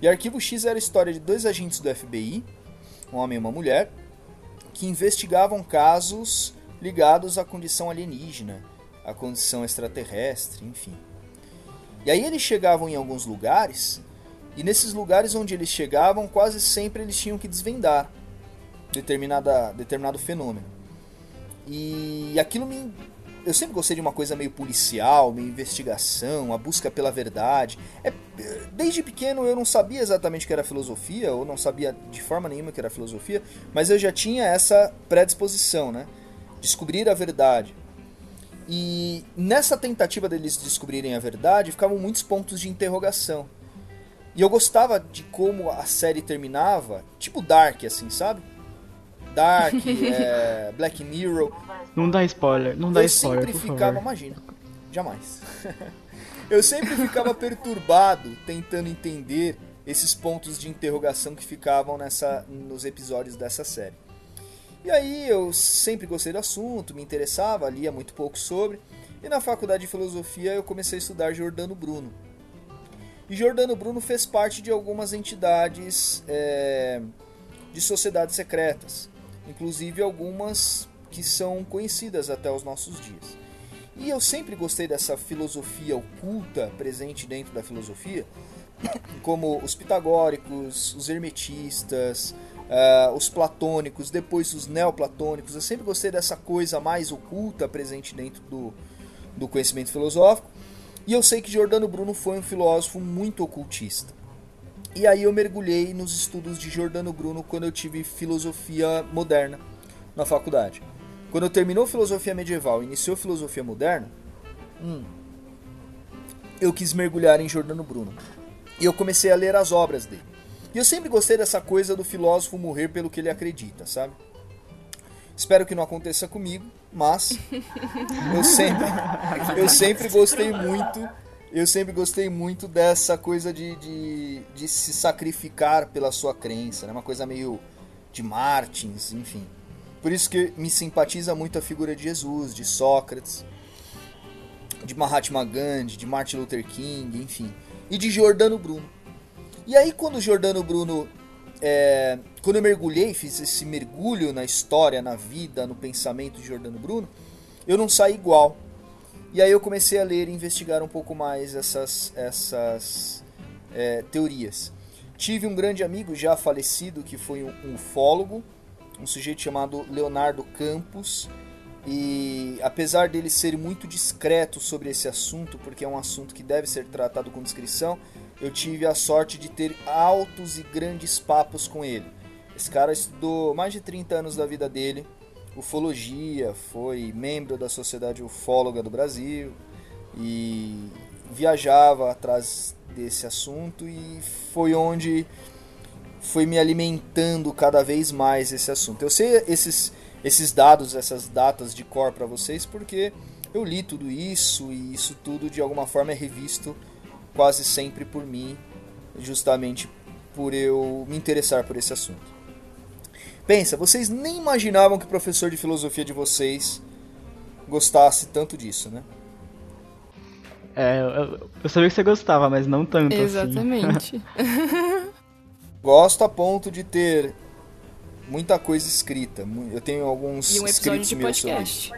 E Arquivo X era a história de dois agentes do FBI, um homem e uma mulher, que investigavam casos ligados à condição alienígena, à condição extraterrestre, enfim. E aí eles chegavam em alguns lugares, e nesses lugares onde eles chegavam, quase sempre eles tinham que desvendar determinada, determinado fenômeno. E aquilo me eu sempre gostei de uma coisa meio policial, meio investigação, a busca pela verdade. É, desde pequeno eu não sabia exatamente o que era filosofia, ou não sabia de forma nenhuma o que era filosofia, mas eu já tinha essa predisposição, né? Descobrir a verdade. E nessa tentativa deles descobrirem a verdade, ficavam muitos pontos de interrogação. E eu gostava de como a série terminava, tipo Dark, assim, sabe? Dark, é, Black Mirror. Não dá spoiler, não dá eu spoiler. Eu sempre ficava, favor. imagina, jamais. eu sempre ficava perturbado tentando entender esses pontos de interrogação que ficavam nessa, nos episódios dessa série. E aí eu sempre gostei do assunto, me interessava, lia muito pouco sobre, e na faculdade de filosofia eu comecei a estudar Jordano Bruno. E Jordano Bruno fez parte de algumas entidades é, de sociedades secretas inclusive algumas que são conhecidas até os nossos dias. E eu sempre gostei dessa filosofia oculta presente dentro da filosofia, como os pitagóricos, os hermetistas, uh, os platônicos, depois os neoplatônicos. Eu sempre gostei dessa coisa mais oculta presente dentro do, do conhecimento filosófico. E eu sei que Giordano Bruno foi um filósofo muito ocultista. E aí eu mergulhei nos estudos de Giordano Bruno quando eu tive filosofia moderna na faculdade. Quando eu terminou filosofia medieval e iniciou filosofia moderna, hum, eu quis mergulhar em Giordano Bruno. E eu comecei a ler as obras dele. E eu sempre gostei dessa coisa do filósofo morrer pelo que ele acredita, sabe? Espero que não aconteça comigo, mas eu sempre, eu sempre gostei muito, eu sempre gostei muito dessa coisa de, de, de se sacrificar pela sua crença, né? Uma coisa meio de Martins, enfim. Por isso que me simpatiza muito a figura de Jesus, de Sócrates, de Mahatma Gandhi, de Martin Luther King, enfim, e de Giordano Bruno. E aí quando Giordano Bruno é, quando eu mergulhei, fiz esse mergulho na história, na vida, no pensamento de Jordano Bruno, eu não saí igual. E aí eu comecei a ler e investigar um pouco mais essas, essas é, teorias. Tive um grande amigo já falecido que foi um ufólogo, um sujeito chamado Leonardo Campos, e apesar dele ser muito discreto sobre esse assunto, porque é um assunto que deve ser tratado com discrição, eu tive a sorte de ter altos e grandes papos com ele. Esse cara estudou mais de 30 anos da vida dele, ufologia, foi membro da Sociedade Ufóloga do Brasil e viajava atrás desse assunto e foi onde foi me alimentando cada vez mais esse assunto. Eu sei esses esses dados, essas datas de cor para vocês porque eu li tudo isso e isso tudo de alguma forma é revisto quase sempre por mim, justamente por eu me interessar por esse assunto. Pensa, vocês nem imaginavam que o professor de filosofia de vocês gostasse tanto disso, né? É, eu, eu sabia que você gostava, mas não tanto assim. Exatamente. assim. Gosto a ponto de ter muita coisa escrita. Eu tenho alguns e um episódio de podcast.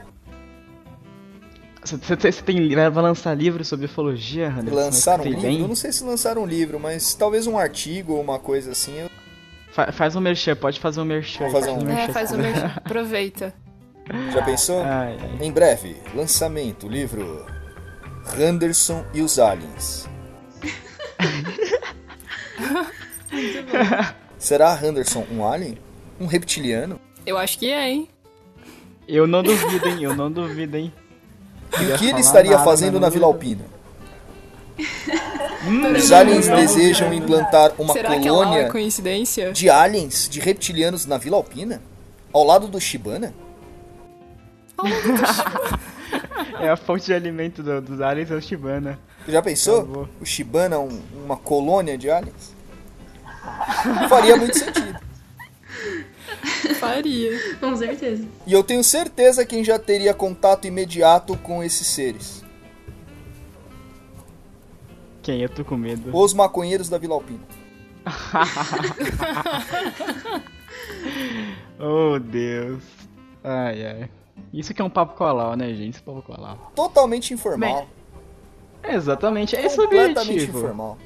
Você, você tem, vai lançar livro sobre ufologia, Anderson? Lançar um livro? Bem? Eu não sei se lançaram um livro, mas talvez um artigo ou uma coisa assim. Eu... Fa faz um merchan, pode fazer um merchan. Fazer um... É, faz um merchan. Aproveita. Já pensou? Ai, ai. Em breve, lançamento, livro Henderson e os Aliens. Será Henderson um alien? Um reptiliano? Eu acho que é, hein? Eu não duvido, hein? Eu não duvido, hein? E o que ele estaria nada, fazendo na Vila Alpina? Hum, Os aliens não, desejam implantar uma Será colônia que é coincidência? de aliens, de reptilianos na Vila Alpina? Ao lado do Shibana? é a fonte de alimento do, dos aliens é o Shibana. Já pensou? O Shibana, um, uma colônia de aliens? Faria muito sentido. Faria. Com certeza. E eu tenho certeza quem já teria contato imediato com esses seres. Eu tô com medo. Os maconheiros da Vila Alpina. oh, Deus. Ai, ai. Isso que é um papo colau, né, gente? É um papo colau. Totalmente informal. Bem, exatamente. É Completamente informal.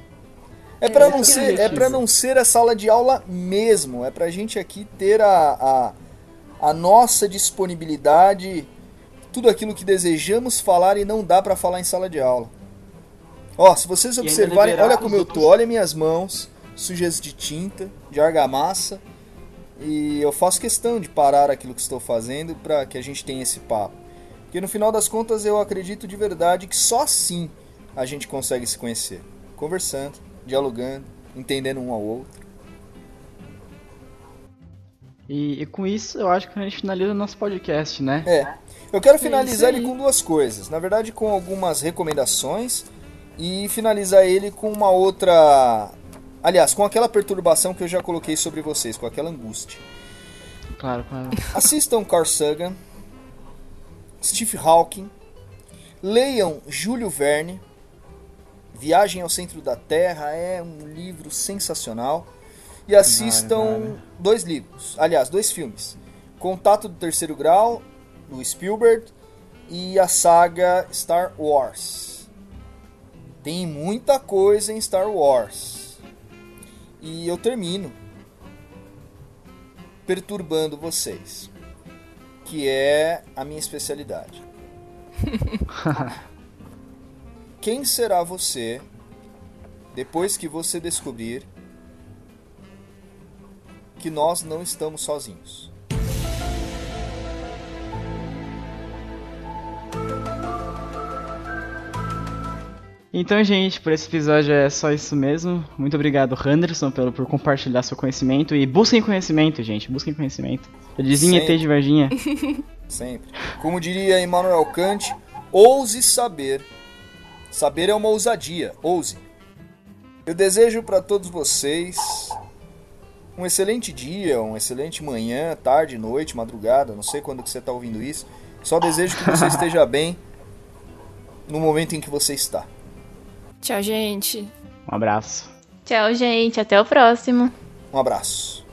É para não ser, é para não ser a sala de aula mesmo. É pra gente aqui ter a, a, a nossa disponibilidade, tudo aquilo que desejamos falar e não dá para falar em sala de aula. Ó, se vocês observarem, olha como eu tô, olha minhas mãos sujas de tinta, de argamassa. E eu faço questão de parar aquilo que estou fazendo para que a gente tenha esse papo. Porque no final das contas eu acredito de verdade que só assim a gente consegue se conhecer. Conversando, dialogando, entendendo um ao outro. E, e, com isso eu acho que a gente finaliza o nosso podcast, né? É. Eu quero finalizar é ele com duas coisas. Na verdade, com algumas recomendações e finalizar ele com uma outra. Aliás, com aquela perturbação que eu já coloquei sobre vocês, com aquela angústia. Claro, claro. Assistam Carl Sagan, Steve Hawking, leiam Júlio Verne Viagem ao Centro da Terra é um livro sensacional. E assistam vale, vale. dois livros, aliás, dois filmes. Contato do Terceiro Grau, do Spielberg, e a saga Star Wars. Tem muita coisa em Star Wars. E eu termino perturbando vocês, que é a minha especialidade. Quem será você depois que você descobrir que nós não estamos sozinhos. Então, gente, por esse episódio é só isso mesmo. Muito obrigado, Henderson, pelo, por compartilhar seu conhecimento. E busquem conhecimento, gente. Busquem conhecimento. Eu dizia ET de Varginha. Sempre. Como diria Immanuel Kant, ouse saber. Saber é uma ousadia. Ouse. Eu desejo para todos vocês um excelente dia, uma excelente manhã, tarde, noite, madrugada. Não sei quando que você está ouvindo isso. Só desejo que você esteja bem no momento em que você está. Tchau, gente. Um abraço. Tchau, gente. Até o próximo. Um abraço.